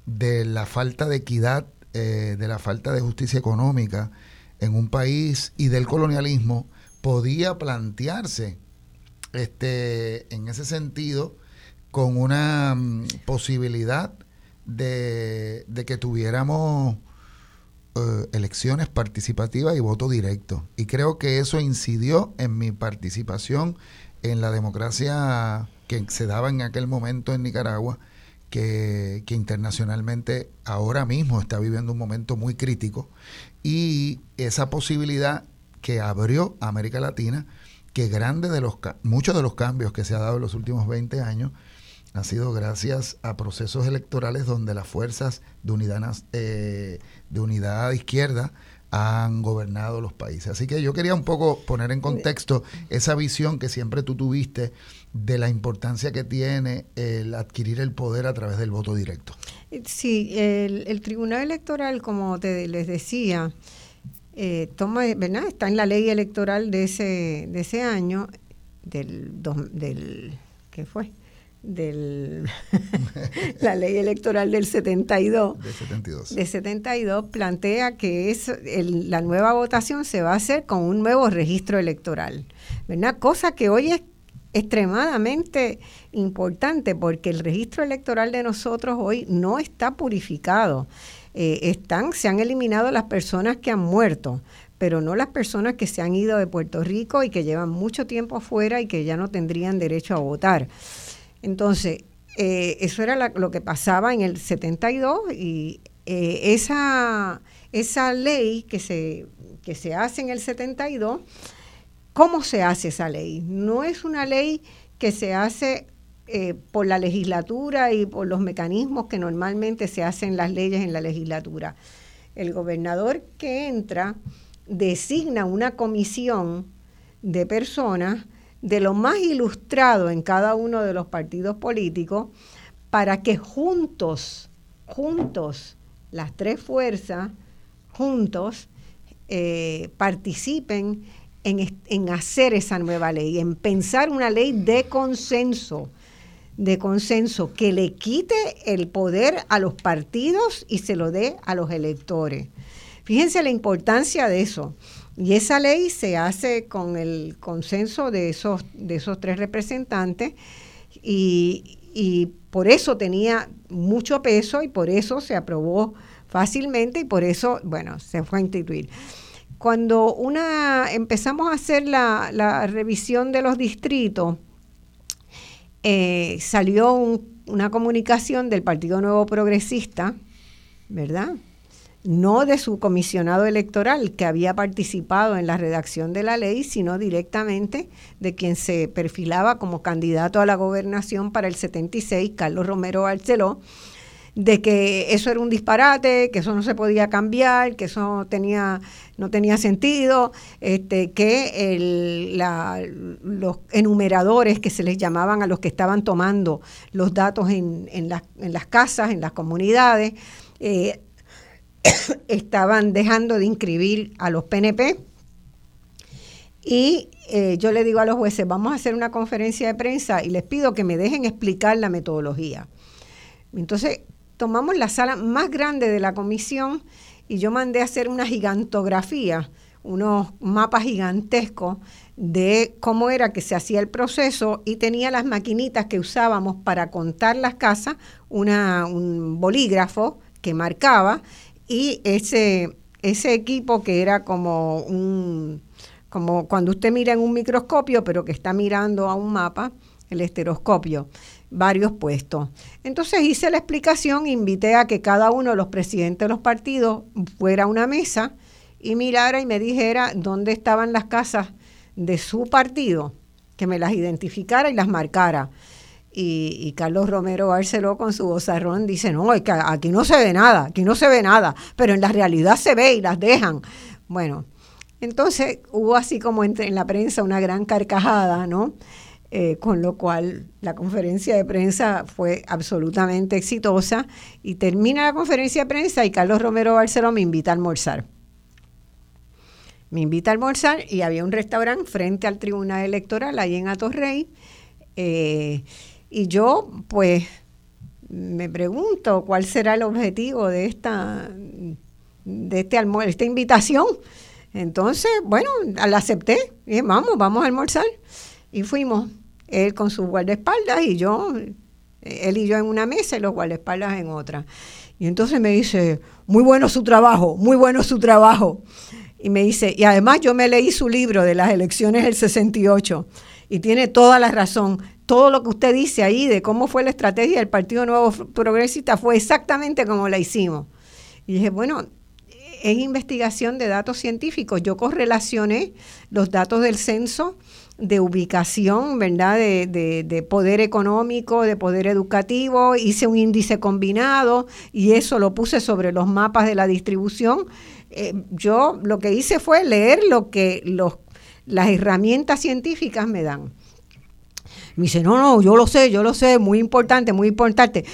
de la falta de equidad, eh, de la falta de justicia económica en un país y del colonialismo, podía plantearse este, en ese sentido con una mm, posibilidad de, que tuviéramos eh, elecciones participativas y voto directo. Y creo que eso incidió en mi participación en la democracia que se daba en aquel momento en Nicaragua, que, que, internacionalmente ahora mismo está viviendo un momento muy crítico. Y esa posibilidad que abrió América Latina, que grande de los, muchos de los cambios que se ha dado en los últimos 20 años, ha sido gracias a procesos electorales donde las fuerzas de unidad, eh, de unidad izquierda han gobernado los países. Así que yo quería un poco poner en contexto esa visión que siempre tú tuviste de la importancia que tiene el adquirir el poder a través del voto directo. Sí, el, Tribunal Electoral, como te les decía, eh, toma, ¿verdad? Está en la ley electoral de ese, de ese año, del, del ¿qué fue? De la ley electoral del 72, de 72, de 72 plantea que es la nueva votación se va a hacer con un nuevo registro electoral, ¿verdad? Cosa que hoy es extremadamente importante porque el registro electoral de nosotros hoy no está purificado. Eh, están, se han eliminado las personas que han muerto, pero no las personas que se han ido de Puerto Rico y que llevan mucho tiempo afuera y que ya no tendrían derecho a votar. Entonces, eh, eso era lo que pasaba en el 72 y eh, esa, esa ley que se, que se hace en el 72, ¿cómo se hace esa ley? No es una ley que se hace eh, por la legislatura y por los mecanismos que normalmente se hacen las leyes en la legislatura. El gobernador que entra designa una comisión de personas de lo más ilustrado en cada uno de los partidos políticos para que juntos, juntos, las tres fuerzas, juntos, eh, participen en, en, hacer esa nueva ley, en pensar una ley de consenso, de consenso, que le quite el poder a los partidos y se lo dé a los electores. Fíjense la importancia de eso. Y esa ley se hace con el consenso de esos, de esos tres representantes y, por eso tenía mucho peso y por eso se aprobó fácilmente y por eso, bueno, se fue a instituir. Cuando una empezamos a hacer la, revisión de los distritos, eh, salió una comunicación del Partido Nuevo Progresista, ¿verdad? No de su comisionado electoral que había participado en la redacción de la ley, sino directamente de quien se perfilaba como candidato a la gobernación para el 76, Carlos Romero Barceló, de que eso era un disparate, que eso no se podía cambiar, que eso tenía, no tenía sentido, este, que el, los enumeradores que se les llamaban a los que estaban tomando los datos en, en, las, en las casas, en las comunidades, eh, estaban dejando de inscribir a los PNP. Y eh, yo le digo a los jueces, vamos a hacer una conferencia de prensa y les pido que me dejen explicar la metodología. Entonces, tomamos la sala más grande de la comisión y yo mandé a hacer una gigantografía, unos mapas gigantescos de cómo era que se hacía el proceso y tenía las maquinitas que usábamos para contar las casas, una, un bolígrafo que marcaba y ese, ese equipo que era como un como cuando usted mira en un microscopio, pero que está mirando a un mapa, el estereoscopio, varios puestos. Entonces hice la explicación, invité a que cada uno de los presidentes de los partidos fuera a una mesa y mirara y me dijera dónde estaban las casas de su partido, que me las identificara y las marcara. Y, Carlos Romero Barceló con su vozarrón dice, no, es que aquí no se ve nada, aquí no se ve nada, pero en la realidad se ve y las dejan. Bueno, entonces hubo así como en, en la prensa una gran carcajada, ¿no? Eh, con lo cual la conferencia de prensa fue absolutamente exitosa y termina la conferencia de prensa y Carlos Romero Barceló me invita a almorzar. Me invita a almorzar y había un restaurante frente al Tribunal Electoral ahí en Atorrey eh, y yo pues me pregunto cuál será el objetivo de esta de este esta invitación entonces, bueno, la acepté. Y dije, vamos, vamos a almorzar. Y fuimos, él con sus guardaespaldas y yo, él y yo en una mesa y los guardaespaldas en otra. Y entonces me dice, muy bueno su trabajo, muy bueno su trabajo. Y me dice, y además yo me leí su libro de las elecciones del 68 y tiene toda la razón. Todo lo que usted dice ahí de cómo fue la estrategia del Partido Nuevo Progresista fue exactamente como la hicimos. Y dije, bueno, en investigación de datos científicos. Yo correlacioné los datos del censo de ubicación, ¿verdad? De, poder económico, de poder educativo, hice un índice combinado y eso lo puse sobre los mapas de la distribución. Eh, yo lo que hice fue leer lo que las herramientas científicas me dan. Me dice, no, no, yo lo sé, yo lo sé, muy importante, muy importante.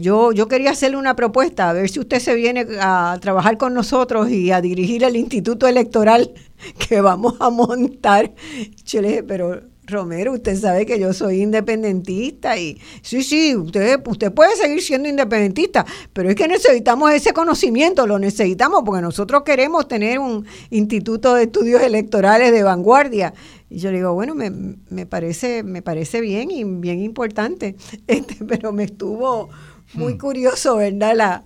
yo, yo quería hacerle una propuesta, a ver si usted se viene a trabajar con nosotros y a dirigir el instituto electoral que vamos a montar. Yo le dije, pero Romero, usted sabe que yo soy independentista y sí, sí, usted, usted puede seguir siendo independentista, pero es que necesitamos ese conocimiento, lo necesitamos porque nosotros queremos tener un instituto de estudios electorales de vanguardia. Y yo le digo, bueno, me, me parece, me parece bien y bien importante, este, pero me estuvo muy hmm. curioso, ¿verdad? La,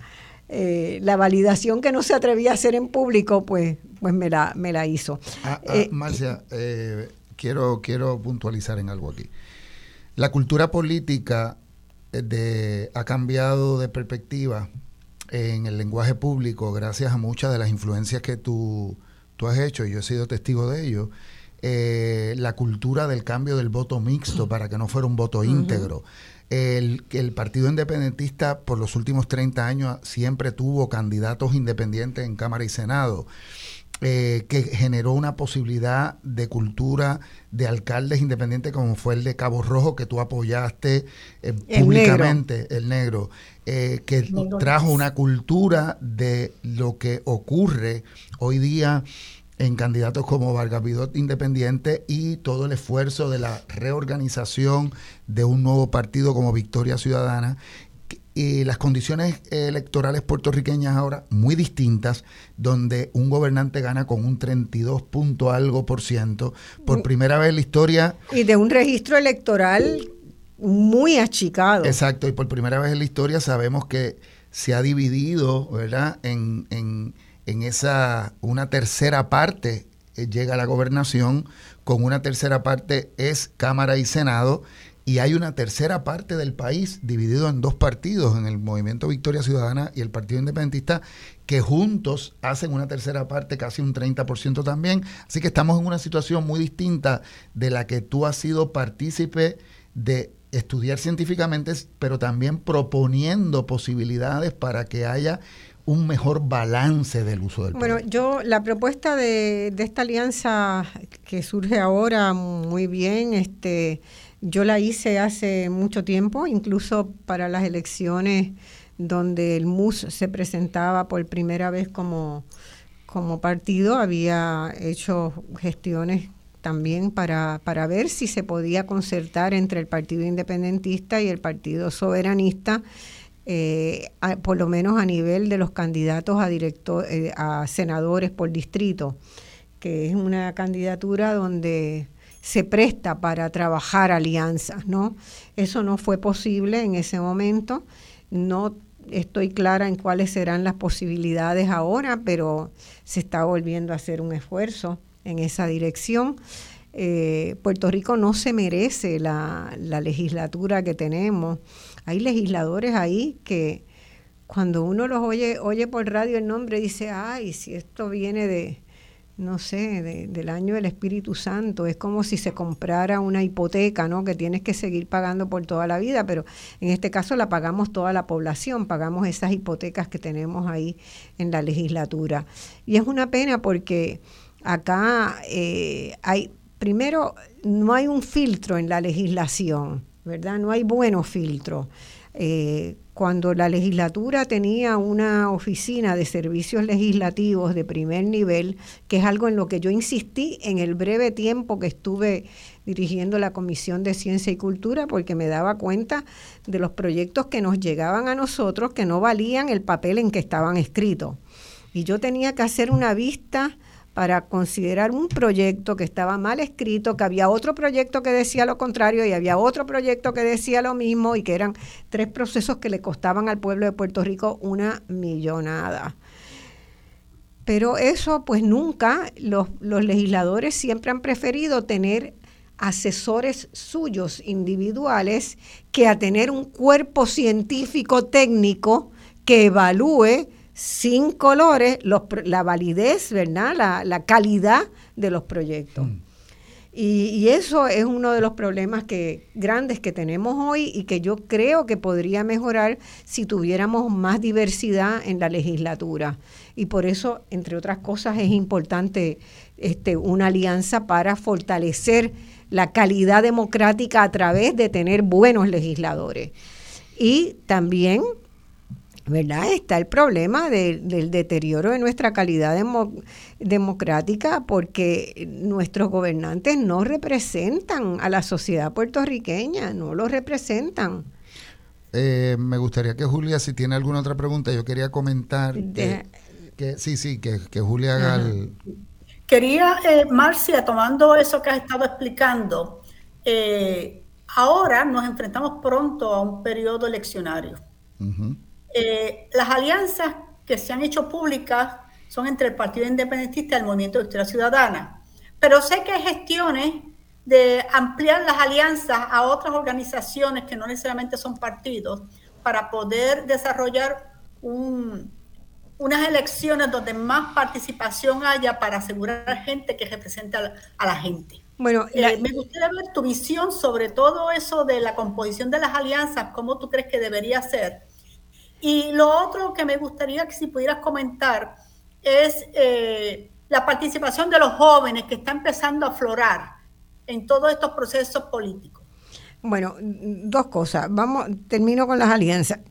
eh, la validación que no se atrevía a hacer en público, pues, pues me la, me la hizo. Ah, ah, eh, Marcia, eh, quiero, quiero puntualizar en algo aquí. La cultura política eh, de, ha cambiado de perspectiva en el lenguaje público gracias a muchas de las influencias que tú, tú has hecho, y yo he sido testigo de ello. Eh, la cultura del cambio del voto mixto para que no fuera un voto íntegro. El, el Partido Independentista por los últimos 30 años siempre tuvo candidatos independientes en Cámara y Senado. Eh, que generó una posibilidad de cultura de alcaldes independientes como fue el de Cabo Rojo que tú apoyaste eh, públicamente, el negro, eh, que trajo una cultura de lo que ocurre hoy día en candidatos como Vargas Vidot independiente y todo el esfuerzo de la reorganización de un nuevo partido como Victoria Ciudadana y las condiciones electorales puertorriqueñas ahora muy distintas, donde un gobernante gana con un 32 punto algo por ciento, por primera vez en la historia. Y de un registro electoral muy achicado. Exacto, y por primera vez en la historia sabemos que se ha dividido, ¿verdad?, en, en, en esa, una tercera parte eh, llega a la gobernación, con una tercera parte es Cámara y Senado, y hay una tercera parte del país dividido en dos partidos, en el Movimiento Victoria Ciudadana y el Partido Independentista, que juntos hacen una tercera parte, casi un 30% también. Así que estamos en una situación muy distinta de la que tú has sido partícipe de estudiar científicamente, pero también proponiendo posibilidades para que haya un mejor balance del uso del Bueno, yo la propuesta de, de esta alianza que surge ahora muy bien, este yo la hice hace mucho tiempo, incluso para las elecciones donde el MUS se presentaba por primera vez como, como partido, había hecho gestiones también para, para ver si se podía concertar entre el Partido Independentista y el Partido Soberanista, eh, por lo menos a nivel de los candidatos a, director, eh, a senadores por distrito, que es una candidatura donde se presta para trabajar alianzas, ¿no? Eso no fue posible en ese momento. No estoy clara en cuáles serán las posibilidades ahora, pero se está volviendo a hacer un esfuerzo en esa dirección. Eh, Puerto Rico no se merece la, legislatura que tenemos. Hay legisladores ahí que cuando uno los oye, oye por radio el nombre, dice, ay, si esto viene de, no sé, del año del Espíritu Santo, es como si se comprara una hipoteca, ¿no? Que tienes que seguir pagando por toda la vida, pero en este caso la pagamos toda la población, pagamos esas hipotecas que tenemos ahí en la legislatura. Y es una pena porque acá eh, hay, primero, no hay un filtro en la legislación, ¿verdad? No hay buenos filtros. Eh, cuando la legislatura tenía una oficina de servicios legislativos de primer nivel, que es algo en lo que yo insistí en el breve tiempo que estuve dirigiendo la Comisión de Ciencia y Cultura, porque me daba cuenta de los proyectos que nos llegaban a nosotros que no valían el papel en que estaban escritos. Y yo tenía que hacer una vista para considerar un proyecto que estaba mal escrito, que había otro proyecto que decía lo contrario y había otro proyecto que decía lo mismo y que eran tres procesos que le costaban al pueblo de Puerto Rico una millonada. Pero eso, pues nunca, los, legisladores siempre han preferido tener asesores suyos individuales que a tener un cuerpo científico técnico que evalúe sin colores la validez, ¿verdad? La, calidad de los proyectos. Mm. Y, eso es uno de los problemas que, grandes que tenemos hoy y que yo creo que podría mejorar si tuviéramos más diversidad en la legislatura. Y por eso, entre otras cosas, es importante este, una alianza para fortalecer la calidad democrática a través de tener buenos legisladores. Y también ¿verdad? Está el problema del deterioro de nuestra calidad democrática porque nuestros gobernantes no representan a la sociedad puertorriqueña, no lo representan. Eh, me gustaría que Julia, si tiene alguna otra pregunta, yo quería comentar que, sí, sí, que, Julia haga el... Quería, eh, Marcia, tomando eso que has estado explicando, eh, ahora nos enfrentamos pronto a un periodo eleccionario. Eh, las alianzas que se han hecho públicas son entre el Partido Independentista y el Movimiento de Victoria Ciudadana. Pero sé que hay gestiones de ampliar las alianzas a otras organizaciones que no necesariamente son partidos para poder desarrollar unas elecciones donde más participación haya para asegurar gente que represente a la, gente. Bueno, eh, me gustaría ver tu visión sobre todo eso de la composición de las alianzas, cómo tú crees que debería ser y lo otro que me gustaría que si pudieras comentar es eh, la participación de los jóvenes que está empezando a aflorar en todos estos procesos políticos. Bueno, dos cosas. Vamos, termino con las alianzas.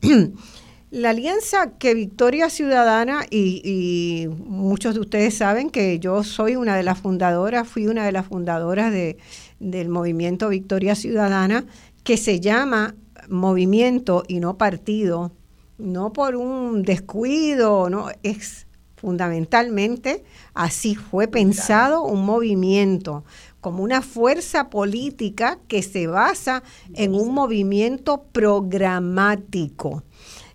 La alianza que Victoria Ciudadana, y, muchos de ustedes saben que yo soy una de las fundadoras, fui una de las fundadoras de, del movimiento Victoria Ciudadana, que se llama Movimiento y no Partido no por un descuido, no, es fundamentalmente así fue pensado un movimiento como una fuerza política que se basa en un movimiento programático,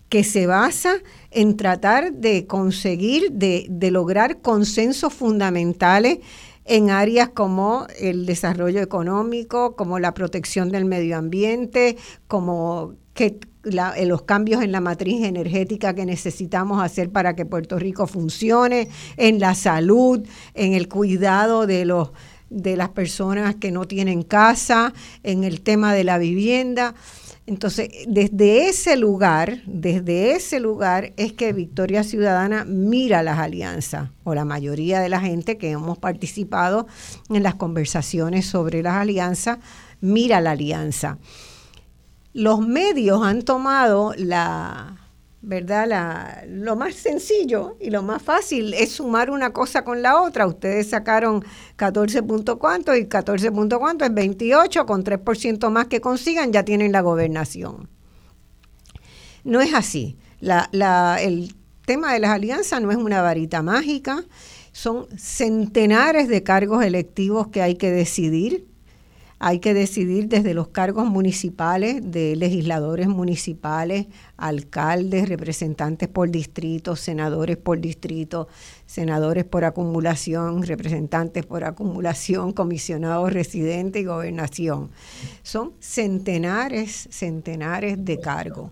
que se basa en tratar de conseguir, de, de lograr consensos fundamentales en áreas como el desarrollo económico, como la protección del medio ambiente, como que eh, los cambios en la matriz energética que necesitamos hacer para que Puerto Rico funcione, en la salud, en el cuidado de los de las personas que no tienen casa, en el tema de la vivienda. Entonces, desde ese lugar, desde ese lugar es que Victoria Ciudadana mira las alianzas, o la mayoría de la gente que hemos participado en las conversaciones sobre las alianzas, mira la alianza los medios han tomado la, ¿verdad? La, lo más sencillo y lo más fácil es sumar una cosa con la otra. Ustedes sacaron 14 punto cuánto y 14 punto cuánto es 28, con 3% más que consigan ya tienen la gobernación. No es así. El tema de las alianzas no es una varita mágica, son centenares de cargos electivos que hay que decidir hay que decidir desde los cargos municipales, de legisladores municipales, alcaldes, representantes por distrito, senadores por distrito, senadores por acumulación, representantes por acumulación, comisionados residentes y gobernación. Son centenares, centenares de cargos.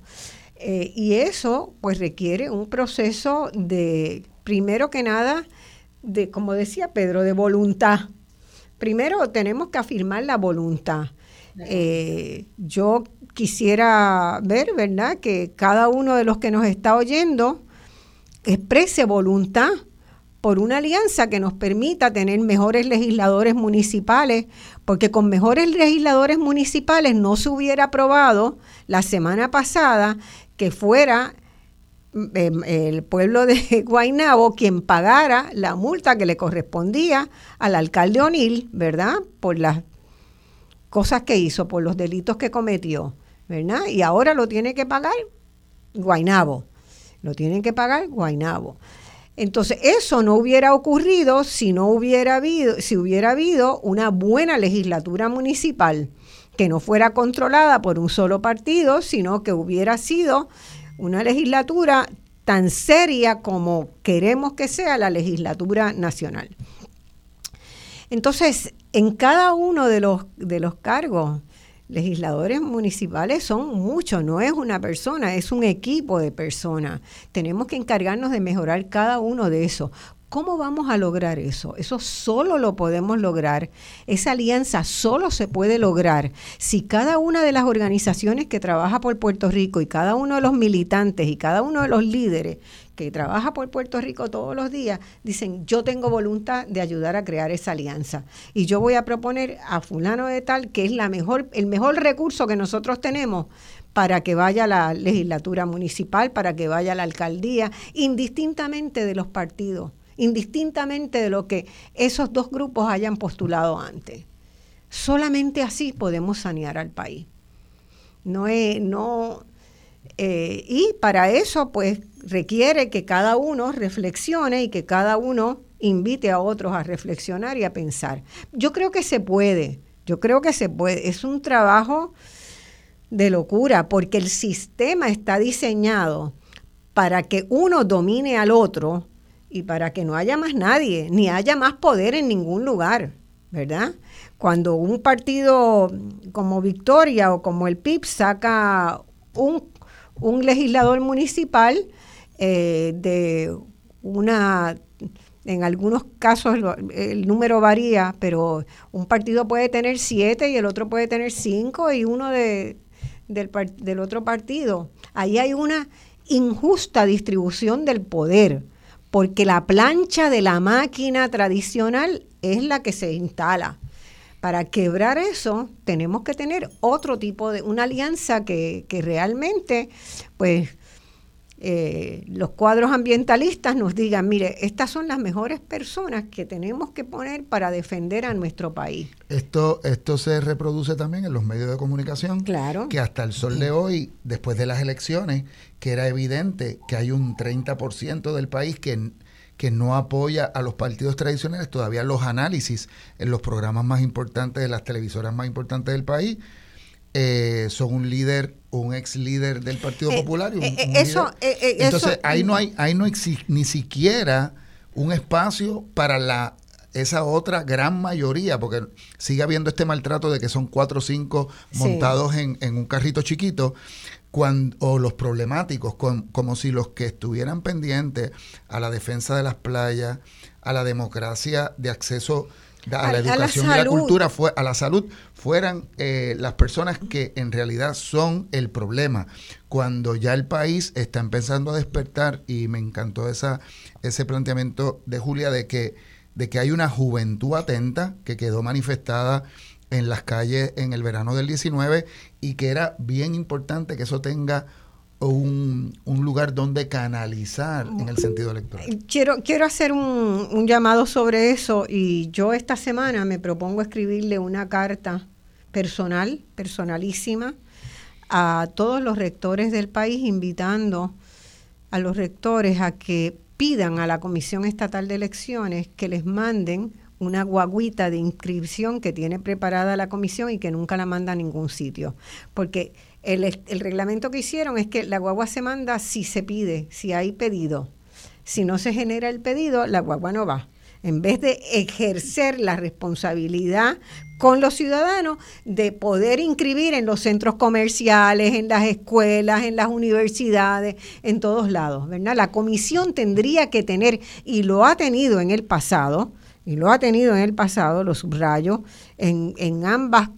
Eh, y eso pues requiere un proceso de, primero que nada, de, como decía Pedro, de voluntad primero tenemos que afirmar la voluntad. Eh, yo quisiera ver, ¿verdad?, que cada uno de los que nos está oyendo exprese voluntad por una alianza que nos permita tener mejores legisladores municipales, porque con mejores legisladores municipales no se hubiera aprobado la semana pasada que fuera el pueblo de Guaynabo quien pagara la multa que le correspondía al alcalde O'Neill, ¿verdad? Por las cosas que hizo, por los delitos que cometió, ¿verdad? Y ahora lo tiene que pagar Guaynabo. Lo tienen que pagar Guaynabo. Entonces, eso no hubiera ocurrido si no hubiera habido, si hubiera habido una buena legislatura municipal que no fuera controlada por un solo partido, sino que hubiera sido una legislatura tan seria como queremos que sea la legislatura nacional. Entonces, en cada uno de los, de los cargos, legisladores municipales son muchos, no es una persona, es un equipo de personas. Tenemos que encargarnos de mejorar cada uno de esos. ¿Cómo vamos a lograr eso? Eso solo lo podemos lograr, esa alianza solo se puede lograr si cada una de las organizaciones que trabaja por Puerto Rico y cada uno de los militantes y cada uno de los líderes que trabaja por Puerto Rico todos los días dicen, yo tengo voluntad de ayudar a crear esa alianza y yo voy a proponer a fulano de tal que es la mejor el mejor recurso que nosotros tenemos para que vaya la legislatura municipal, para que vaya la alcaldía, indistintamente de los partidos indistintamente de lo que esos dos grupos hayan postulado antes. Solamente así podemos sanear al país. No no, eh, y para eso, pues, requiere que cada uno reflexione y que cada uno invite a otros a reflexionar y a pensar. Yo creo que se puede, yo creo que se puede. Es un trabajo de locura porque el sistema está diseñado para que uno domine al otro y para que no haya más nadie, ni haya más poder en ningún lugar, ¿verdad? Cuando un partido como Victoria o como el PIB saca un, legislador municipal eh, de una, en algunos casos el número varía, pero un partido puede tener siete y el otro puede tener cinco y uno de, del, del otro partido. Ahí hay una injusta distribución del poder porque la plancha de la máquina tradicional es la que se instala. Para quebrar eso tenemos que tener otro tipo de, una alianza que, que realmente, pues, eh, los cuadros ambientalistas nos digan, mire, estas son las mejores personas que tenemos que poner para defender a nuestro país. Esto, esto se reproduce también en los medios de comunicación. Claro. Que hasta el sol de hoy, después de las elecciones, que era evidente que hay un 30% del país que que no apoya a los partidos tradicionales, todavía los análisis en los programas más importantes de las televisoras más importantes del país eh, son un líder, un ex líder del Partido eh, Popular. Eh, eso, Entonces ahí no hay, ahí no existe ni siquiera un espacio para la esa otra gran mayoría, porque sigue habiendo este maltrato de que son cuatro o cinco montados en, en, un carrito chiquito, cuando, o los problemáticos, como si los que estuvieran pendientes a la defensa de las playas, a la democracia de acceso a, la educación y la cultura, fue, a la salud, fueran eh, las personas que en realidad son el problema. Cuando ya el país está empezando a despertar, y me encantó esa, ese planteamiento de Julia de que, de que hay una juventud atenta que quedó manifestada en las calles en el verano del 19 y que era bien importante que eso tenga un, lugar donde canalizar en el sentido electoral. Quiero, quiero hacer un, un, llamado sobre eso y yo esta semana me propongo escribirle una carta personal, personalísima, a todos los rectores del país, invitando a los rectores a que pidan a la Comisión Estatal de Elecciones que les manden una guaguita de inscripción que tiene preparada la comisión y que nunca la manda a ningún sitio. Porque el, reglamento que hicieron es que la guagua se manda si se pide, si hay pedido. Si no se genera el pedido, la guagua no va en vez de ejercer la responsabilidad con los ciudadanos de poder inscribir en los centros comerciales, en las escuelas, en las universidades, en todos lados, ¿verdad? La comisión tendría que tener, y lo ha tenido en el pasado, y lo ha tenido en el pasado, lo subrayo, en, en ambas,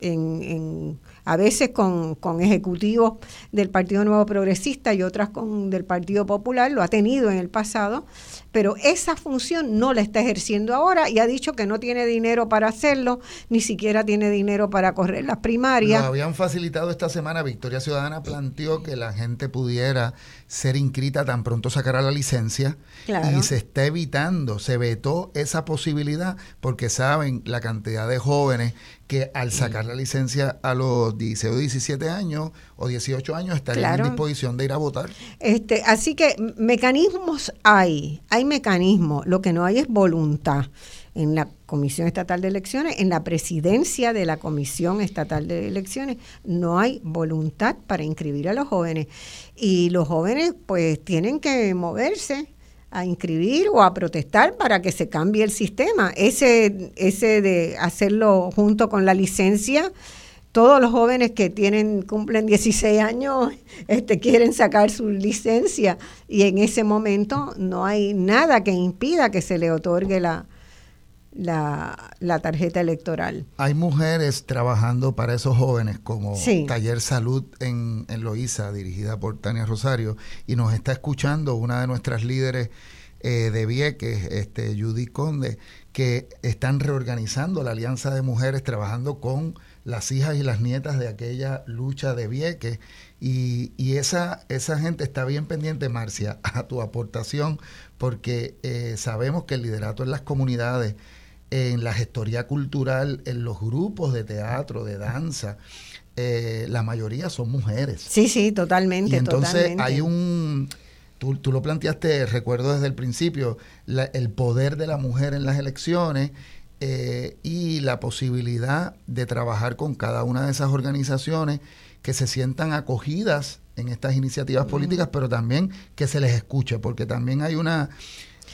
en, en a veces con, con, ejecutivos del Partido Nuevo Progresista y otras con del Partido Popular, lo ha tenido en el pasado, pero esa función no la está ejerciendo ahora y ha dicho que no tiene dinero para hacerlo, ni siquiera tiene dinero para correr las primarias. Lo habían facilitado esta semana, Victoria Ciudadana planteó que la gente pudiera ser inscrita tan pronto sacara la licencia y se está evitando, se vetó esa posibilidad porque saben la cantidad de jóvenes que al sacar la licencia a los 16 o 17 años o 18 años estarían en disposición de ir a votar. Este, así que mecanismos hay, hay mecanismos, lo que no hay es voluntad en la Comisión Estatal de Elecciones, en la presidencia de la Comisión Estatal de Elecciones, no hay voluntad para inscribir a los jóvenes. Y los jóvenes pues tienen que moverse a inscribir o a protestar para que se cambie el sistema. Ese, ese de hacerlo junto con la licencia, todos los jóvenes que tienen cumplen 16 años este, quieren sacar su licencia y en ese momento no hay nada que impida que se le otorgue la, la, tarjeta electoral. Hay mujeres trabajando para esos jóvenes como Taller Salud en, en Loíza, dirigida por Tania Rosario, y nos está escuchando una de nuestras líderes eh, de Vieques, este, Judy Conde, que están reorganizando la Alianza de Mujeres, trabajando con las hijas y las nietas de aquella lucha de Vieques. Y, y esa, esa gente está bien pendiente, Marcia, a tu aportación, porque eh, sabemos que el liderato en las comunidades en la gestoría cultural, en los grupos de teatro, de danza, eh, la mayoría son mujeres. Sí, sí, totalmente. Y entonces hay un, tú, tú, lo planteaste, recuerdo desde el principio, el poder de la mujer en las elecciones eh, y la posibilidad de trabajar con cada una de esas organizaciones que se sientan acogidas en estas iniciativas políticas, pero también que se les escuche, porque también hay una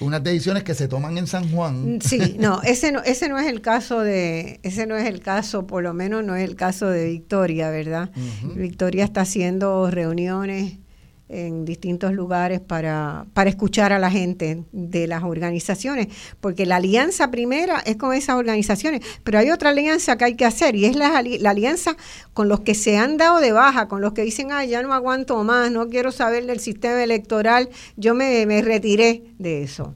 unas decisiones que se toman en San Juan. Mm, sí, no, ese no, ese no es el caso de, ese no es el caso, por lo menos no es el caso de Victoria, ¿verdad? Victoria está haciendo reuniones en distintos lugares para, para escuchar a la gente de las organizaciones, porque la alianza primera es con esas organizaciones, pero hay otra alianza que hay que hacer y es la, alianza con los que se han dado de baja, con los que dicen, ah, ya no aguanto más, no quiero saber del sistema electoral, yo me, me retiré de eso.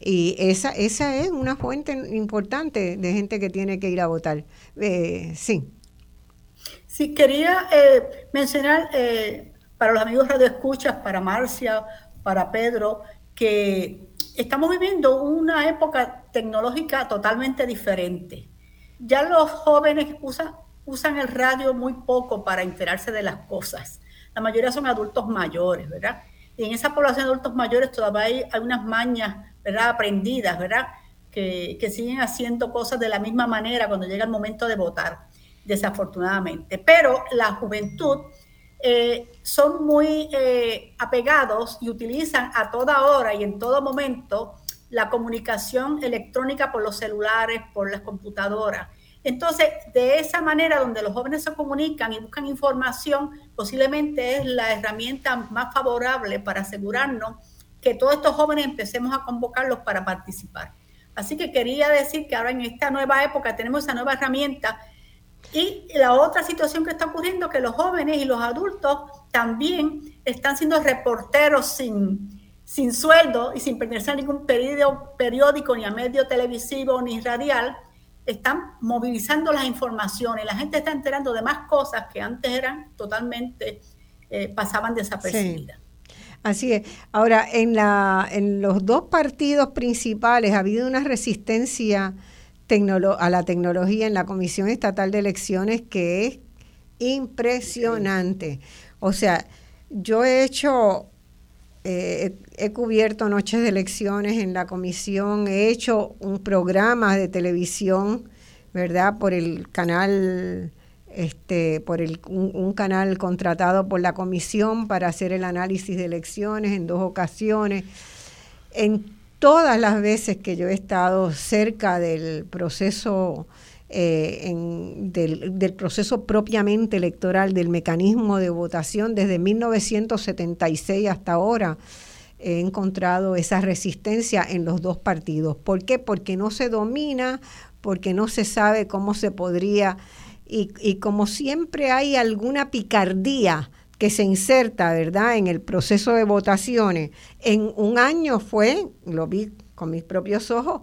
Y esa, esa es una fuente importante de gente que tiene que ir a votar. Eh, sí. Sí, quería eh, mencionar eh, para los amigos radioescuchas, para Marcia, para Pedro, que estamos viviendo una época tecnológica totalmente diferente. Ya los jóvenes usan, usan el radio muy poco para enterarse de las cosas. La mayoría son adultos mayores, ¿verdad? Y en esa población de adultos mayores todavía hay, hay unas mañas, ¿verdad? Aprendidas, ¿verdad? Que, que siguen haciendo cosas de la misma manera cuando llega el momento de votar, desafortunadamente. Pero la juventud eh, son muy eh, apegados y utilizan a toda hora y en todo momento la comunicación electrónica por los celulares, por las computadoras. Entonces, de esa manera donde los jóvenes se comunican y buscan información, posiblemente es la herramienta más favorable para asegurarnos que todos estos jóvenes empecemos a convocarlos para participar. Así que quería decir que ahora en esta nueva época tenemos esa nueva herramienta y la otra situación que está ocurriendo es que los jóvenes y los adultos también están siendo reporteros sin, sin sueldo y sin pertenecer a ningún periódico, ni a medio televisivo, ni radial, están movilizando las informaciones. La gente está enterando de más cosas que antes eran totalmente eh, pasaban desapercibidas. Así es. Ahora, en, la, en los dos partidos principales ha habido una resistencia a la tecnología en la Comisión Estatal de Elecciones que es impresionante. O sea, yo he hecho, eh, he cubierto noches de elecciones en la comisión, he hecho un programa de televisión, ¿verdad? Por el canal este, por el, un, canal contratado por la comisión para hacer el análisis de elecciones en dos ocasiones. En todas las veces que yo he estado cerca del proceso, eh, del, proceso propiamente electoral, del mecanismo de votación desde 1976 hasta ahora, he encontrado esa resistencia en los dos partidos. ¿Por qué? Porque no se domina, porque no se sabe cómo se podría y, como siempre hay alguna picardía que se inserta, ¿verdad?, en el proceso de votaciones. En un año fue, lo vi con mis propios ojos,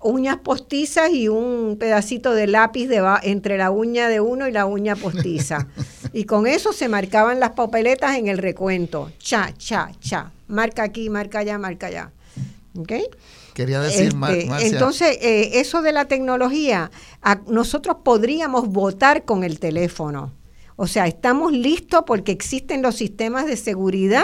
uñas postizas y un pedacito de lápiz de entre la uña de uno y la uña postiza. y con eso se marcaban las papeletas en el recuento. Cha, cha, cha. Marca aquí, marca allá, marca allá. ¿Ok? Quería decir, este, Entonces, eh, eso de la tecnología, nosotros podríamos votar con el teléfono. O sea, estamos listos porque existen los sistemas de seguridad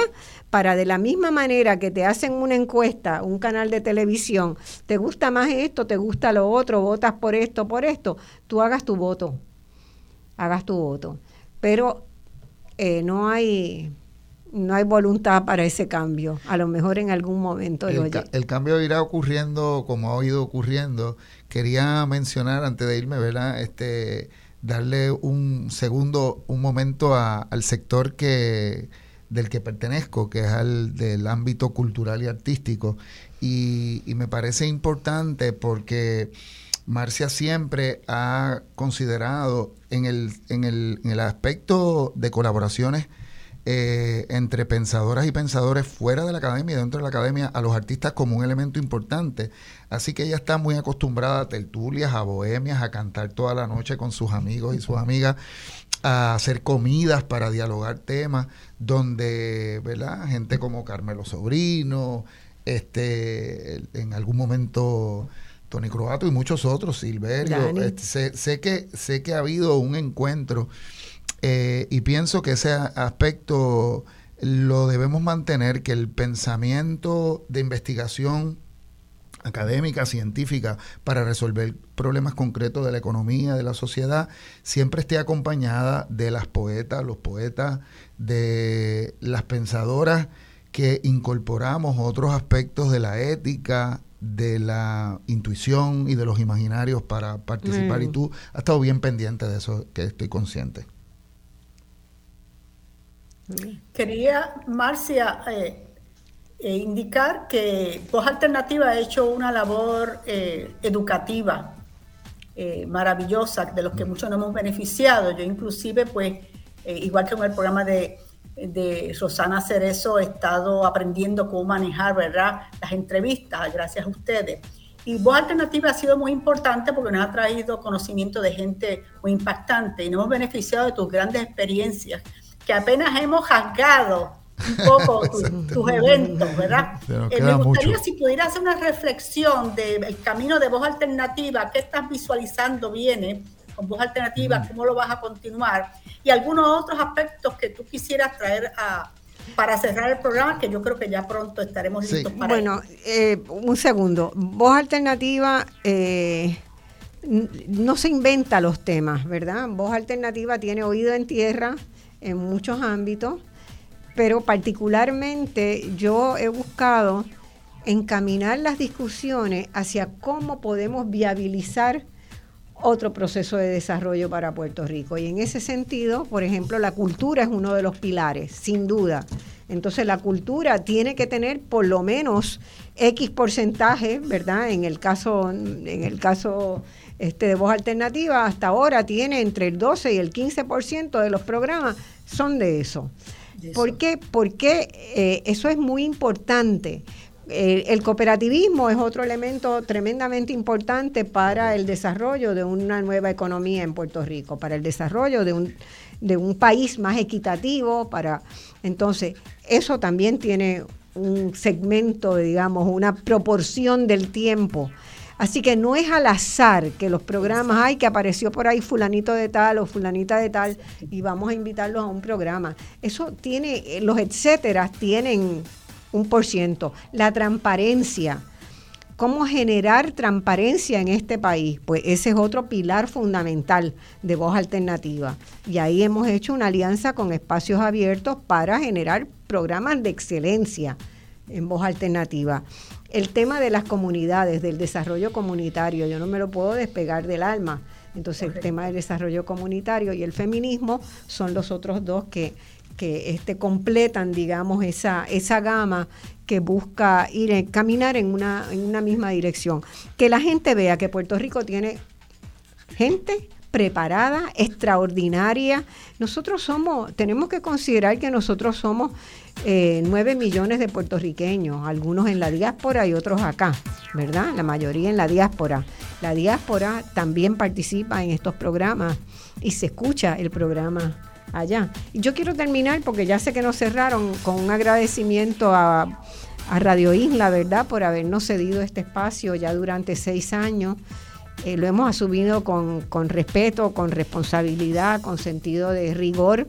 para de la misma manera que te hacen una encuesta, un canal de televisión, te gusta más esto, te gusta lo otro, votas por esto, por esto, tú hagas tu voto, hagas tu voto. Pero eh, no hay no hay voluntad para ese cambio. A lo mejor en algún momento el, el cambio irá ocurriendo como ha ido ocurriendo. Quería mencionar antes de irme, ¿verdad? Este, darle un segundo, un momento al sector que del que pertenezco, que es al del ámbito cultural y artístico. Y, me parece importante porque Marcia siempre ha considerado en el, en el, en el aspecto de colaboraciones eh, entre pensadoras y pensadores fuera de la academia y dentro de la academia a los artistas como un elemento importante. Así que ella está muy acostumbrada a tertulias, a bohemias, a cantar toda la noche con sus amigos y sus amigas, a hacer comidas para dialogar temas, donde, ¿verdad? Gente como Carmelo Sobrino, este, en algún momento Tony Croato y muchos otros, Silverio. Este, sé, que, sé que ha habido un encuentro eh, y pienso que ese aspecto lo debemos mantener, que el pensamiento de investigación académica, científica, para resolver problemas concretos de la economía, de la sociedad, siempre esté acompañada de las poetas, los poetas, de las pensadoras que incorporamos otros aspectos de la ética, de la intuición y de los imaginarios para participar. Y mm. tú has estado bien pendiente de eso, que estoy consciente. Quería, Marcia, eh, eh, indicar que Voz Alternativa ha hecho una labor eh, educativa maravillosa, de los que muchos nos hemos beneficiado. Yo inclusive, pues, igual que en el programa de, de Rosana Cerezo, he estado aprendiendo cómo manejar, ¿verdad?, las entrevistas, gracias a ustedes. Y Voz Alternativa ha sido muy importante porque nos ha traído conocimiento de gente muy impactante y nos hemos beneficiado de tus grandes experiencias que apenas hemos rasgado un poco tus, eventos, ¿verdad? Eh, me gustaría si pudiera hacer una reflexión del camino de voz alternativa, qué estás visualizando viene con voz alternativa, mm. cómo lo vas a continuar y algunos otros aspectos que tú quisieras traer a, para cerrar el programa, que yo creo que ya pronto estaremos listos para Bueno, eh, un segundo. Voz alternativa eh, no se inventa los temas, ¿verdad? Voz alternativa tiene oído en tierra, en muchos ámbitos, pero particularmente yo he buscado encaminar las discusiones hacia cómo podemos viabilizar otro proceso de desarrollo para Puerto Rico. Y en ese sentido, por ejemplo, la cultura es uno de los pilares, sin duda. Entonces la cultura tiene que tener por lo menos X porcentaje, ¿verdad? En el caso, en el caso este, de voz alternativa, hasta ahora tiene entre el 12 y el 15% de los programas son de eso. ¿Por qué? Porque eh, eso es muy importante, el cooperativismo es otro elemento tremendamente importante para el desarrollo de una nueva economía en Puerto Rico, para el desarrollo de un, de un país más equitativo, para entonces eso también tiene un segmento, digamos, una proporción del tiempo. Así que no es al azar que los programas, hay que apareció por ahí fulanito de tal o fulanita de tal y vamos a invitarlos a un programa. Eso tiene, los etcétera tienen un por ciento. La transparencia. ¿Cómo generar transparencia en este país? Pues ese es otro pilar fundamental de Voz Alternativa. Y ahí hemos hecho una alianza con espacios abiertos para generar programas de excelencia en Voz Alternativa. El tema de las comunidades, del desarrollo comunitario, yo no me lo puedo despegar del alma. Entonces el tema del desarrollo comunitario y el feminismo son los otros dos que, que este, completan, digamos, esa, esa gama que busca ir caminar en una, en una misma dirección. Que la gente vea que Puerto Rico tiene gente preparada, extraordinaria. Nosotros somos, tenemos que considerar que nosotros somos eh, 9 millones de puertorriqueños, algunos en la diáspora y otros acá, ¿verdad? La mayoría en la diáspora. La diáspora también participa en estos programas y se escucha el programa allá. Y yo quiero terminar, porque ya sé que nos cerraron, con un agradecimiento a, Radio Isla, ¿verdad?, por habernos cedido este espacio ya durante seis años. Eh, lo hemos asumido con, con, respeto, con responsabilidad, con sentido de rigor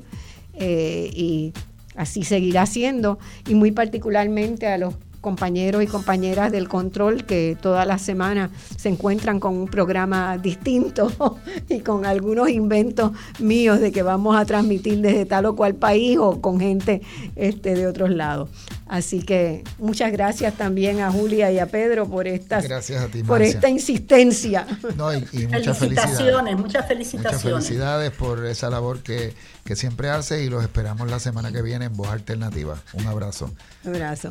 eh, y así seguirá siendo. Y muy particularmente a los compañeros y compañeras del control que toda la semana se encuentran con un programa distinto y con algunos inventos míos de que vamos a transmitir desde tal o cual país o con gente este, de otros lados. Así que muchas gracias también a Julia y a Pedro por estas por esta insistencia. y, muchas felicitaciones, muchas felicitaciones. Muchas felicidades por esa labor que, que siempre hace y los esperamos la semana que viene en Voz Alternativa. Un abrazo. Un abrazo.